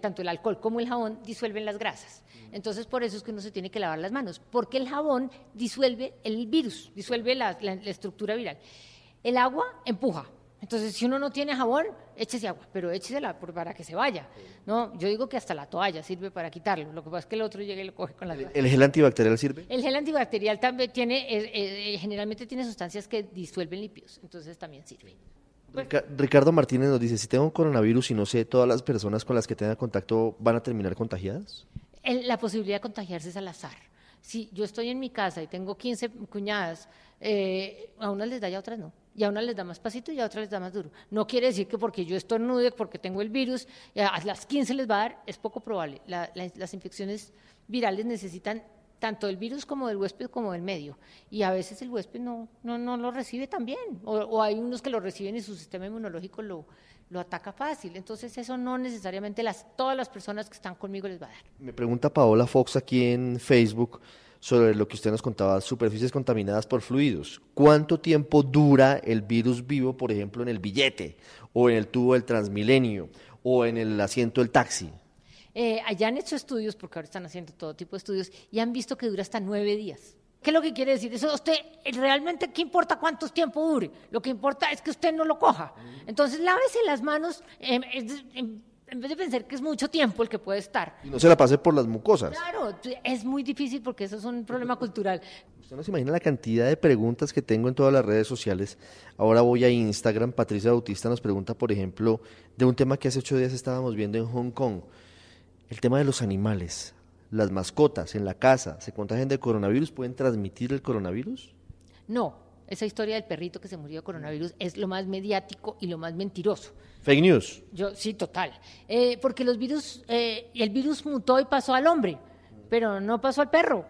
tanto el alcohol como el jabón, disuelven las grasas. Entonces, por eso es que uno se tiene que lavar las manos, porque el jabón disuelve el virus, disuelve la estructura viral. El agua empuja, entonces, si uno no tiene jabón, échese agua, pero échesela para que se vaya. ¿no? Yo digo que hasta la toalla sirve para quitarlo. Lo que pasa es que el otro llega y lo coge con la toalla. ¿El gel antibacterial sirve? El gel antibacterial también tiene, eh, eh, generalmente tiene sustancias que disuelven lípidos, entonces también sirve. Ricardo Martínez nos dice, si tengo coronavirus y no sé, ¿todas las personas con las que tenga contacto van a terminar contagiadas? la posibilidad de contagiarse es al azar. Si yo estoy en mi casa y tengo 15 cuñadas, eh, a unas les da y a otras no y a una les da más pasito y a otra les da más duro. No quiere decir que porque yo estornude, porque tengo el virus, a las 15 les va a dar, es poco probable. las infecciones virales necesitan tanto del virus como del huésped como del medio. Y a veces el huésped no, no, no lo recibe tan bien. O, hay unos que lo reciben y su sistema inmunológico lo, lo ataca fácil. Entonces eso no necesariamente las, todas las personas que están conmigo les va a dar. Me pregunta Paola Fox aquí en Facebook sobre lo que usted nos contaba, superficies contaminadas por fluidos. ¿Cuánto tiempo dura el virus vivo, por ejemplo, en el billete o en el tubo del Transmilenio o en el asiento del taxi? Eh, allá han hecho estudios, porque ahora están haciendo todo tipo de estudios, y han visto que dura hasta nueve días. ¿Qué es lo que quiere decir? Eso usted, realmente, ¿qué importa cuánto tiempo dure? Lo que importa es que usted no lo coja. Entonces, lávese las manos em, em, en vez de pensar que es mucho tiempo el que puede estar. Y no se la pase por las mucosas. Claro, es muy difícil porque eso es un problema cultural. Usted no se imagina la cantidad de preguntas que tengo en todas las redes sociales. Ahora voy a Instagram, Patricia Bautista nos pregunta, por ejemplo, de un tema que hace ocho días estábamos viendo en Hong Kong, el tema de los animales, las mascotas en la casa, ¿se contagian de coronavirus? ¿Pueden transmitir el coronavirus? No, esa historia del perrito que se murió de coronavirus es lo más mediático y lo más mentiroso. Fake news. Yo, sí, total. Eh, porque los virus, eh, el virus mutó y pasó al hombre, pero no pasó al perro.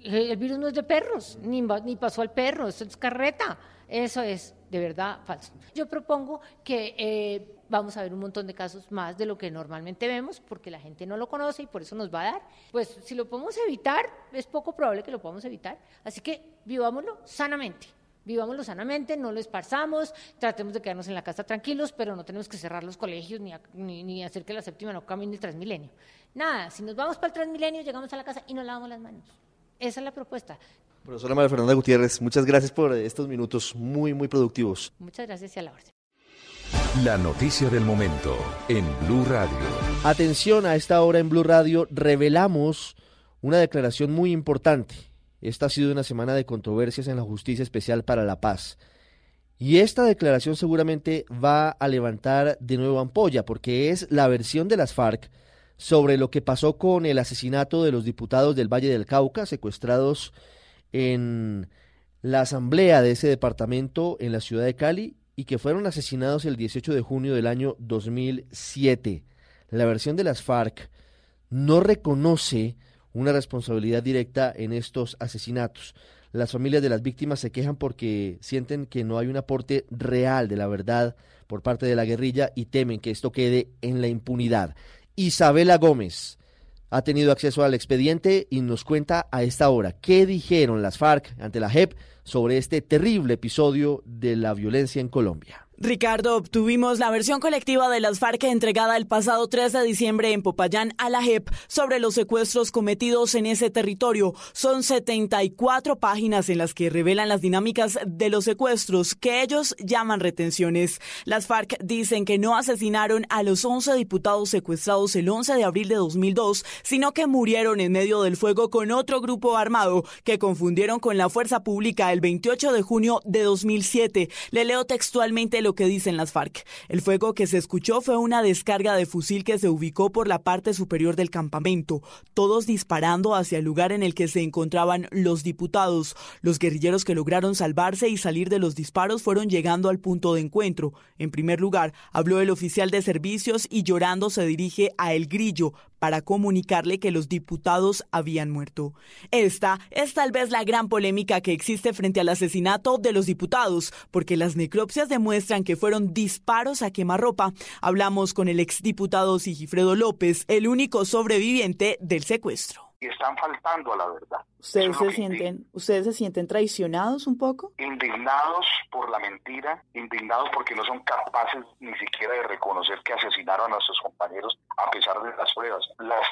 Eh, el virus no es de perros, ni, ni pasó al perro, eso es carreta. Eso es de verdad falso. Yo propongo que vamos a ver un montón de casos más de lo que normalmente vemos, porque la gente no lo conoce y por eso nos va a dar. Pues si lo podemos evitar, es poco probable que lo podamos evitar. Así que vivámoslo sanamente. Vivámoslo sanamente, no lo esparzamos, tratemos de quedarnos en la casa tranquilos, pero no tenemos que cerrar los colegios ni, ni, hacer que la séptima no camine el transmilenio. Nada, si nos vamos para el transmilenio, llegamos a la casa y nos lavamos las manos. Esa es la propuesta. Profesora María Fernanda Gutiérrez, muchas gracias por estos minutos muy, muy productivos. Muchas gracias y a la orden. La noticia del momento en Blue Radio. Atención, a esta hora en Blue Radio revelamos una declaración muy importante esta ha sido una semana de controversias en la Justicia Especial para la Paz. Y esta declaración seguramente va a levantar de nuevo ampolla, porque es la versión de las FARC sobre lo que pasó con el asesinato de los diputados del Valle del Cauca, secuestrados en la asamblea de ese departamento en la ciudad de Cali y que fueron asesinados el 18 de junio del año 2007. La versión de las FARC no reconoce una responsabilidad directa en estos asesinatos. Las familias de las víctimas se quejan porque sienten que no hay un aporte real de la verdad por parte de la guerrilla y temen que esto quede en la impunidad. Isabela Gómez ha tenido acceso al expediente y nos cuenta a esta hora qué dijeron las FARC ante la JEP sobre este terrible episodio de la violencia en Colombia. Ricardo, obtuvimos la versión colectiva de las FARC entregada el pasado 3 de diciembre en Popayán a la JEP sobre los secuestros cometidos en ese territorio. Son 74 páginas en las que revelan las dinámicas de los secuestros que ellos llaman retenciones. Las FARC dicen que no asesinaron a los 11 diputados secuestrados el 11 de abril de 2002, sino que murieron en medio del fuego con otro grupo armado que confundieron con la fuerza pública el 28 de junio de 2007. Le leo textualmente lo que dicen las FARC. El fuego que se escuchó fue una descarga de fusil que se ubicó por la parte superior del campamento, todos disparando hacia el lugar en el que se encontraban los diputados. Los guerrilleros que lograron salvarse y salir de los disparos fueron llegando al punto de encuentro. En primer lugar, habló el oficial de servicios y llorando se dirige a El Grillo para comunicarle que los diputados habían muerto. Esta es tal vez la gran polémica que existe frente al asesinato de los diputados, porque las necropsias demuestran que fueron disparos a quemarropa. Hablamos con el exdiputado Sigifredo López, el único sobreviviente del secuestro. Y están faltando a la verdad. ¿Ustedes se, sienten, ¿Ustedes se sienten traicionados un poco? Indignados por la mentira, indignados porque no son capaces ni siquiera de reconocer que asesinaron a sus compañeros a pesar de las pruebas. Las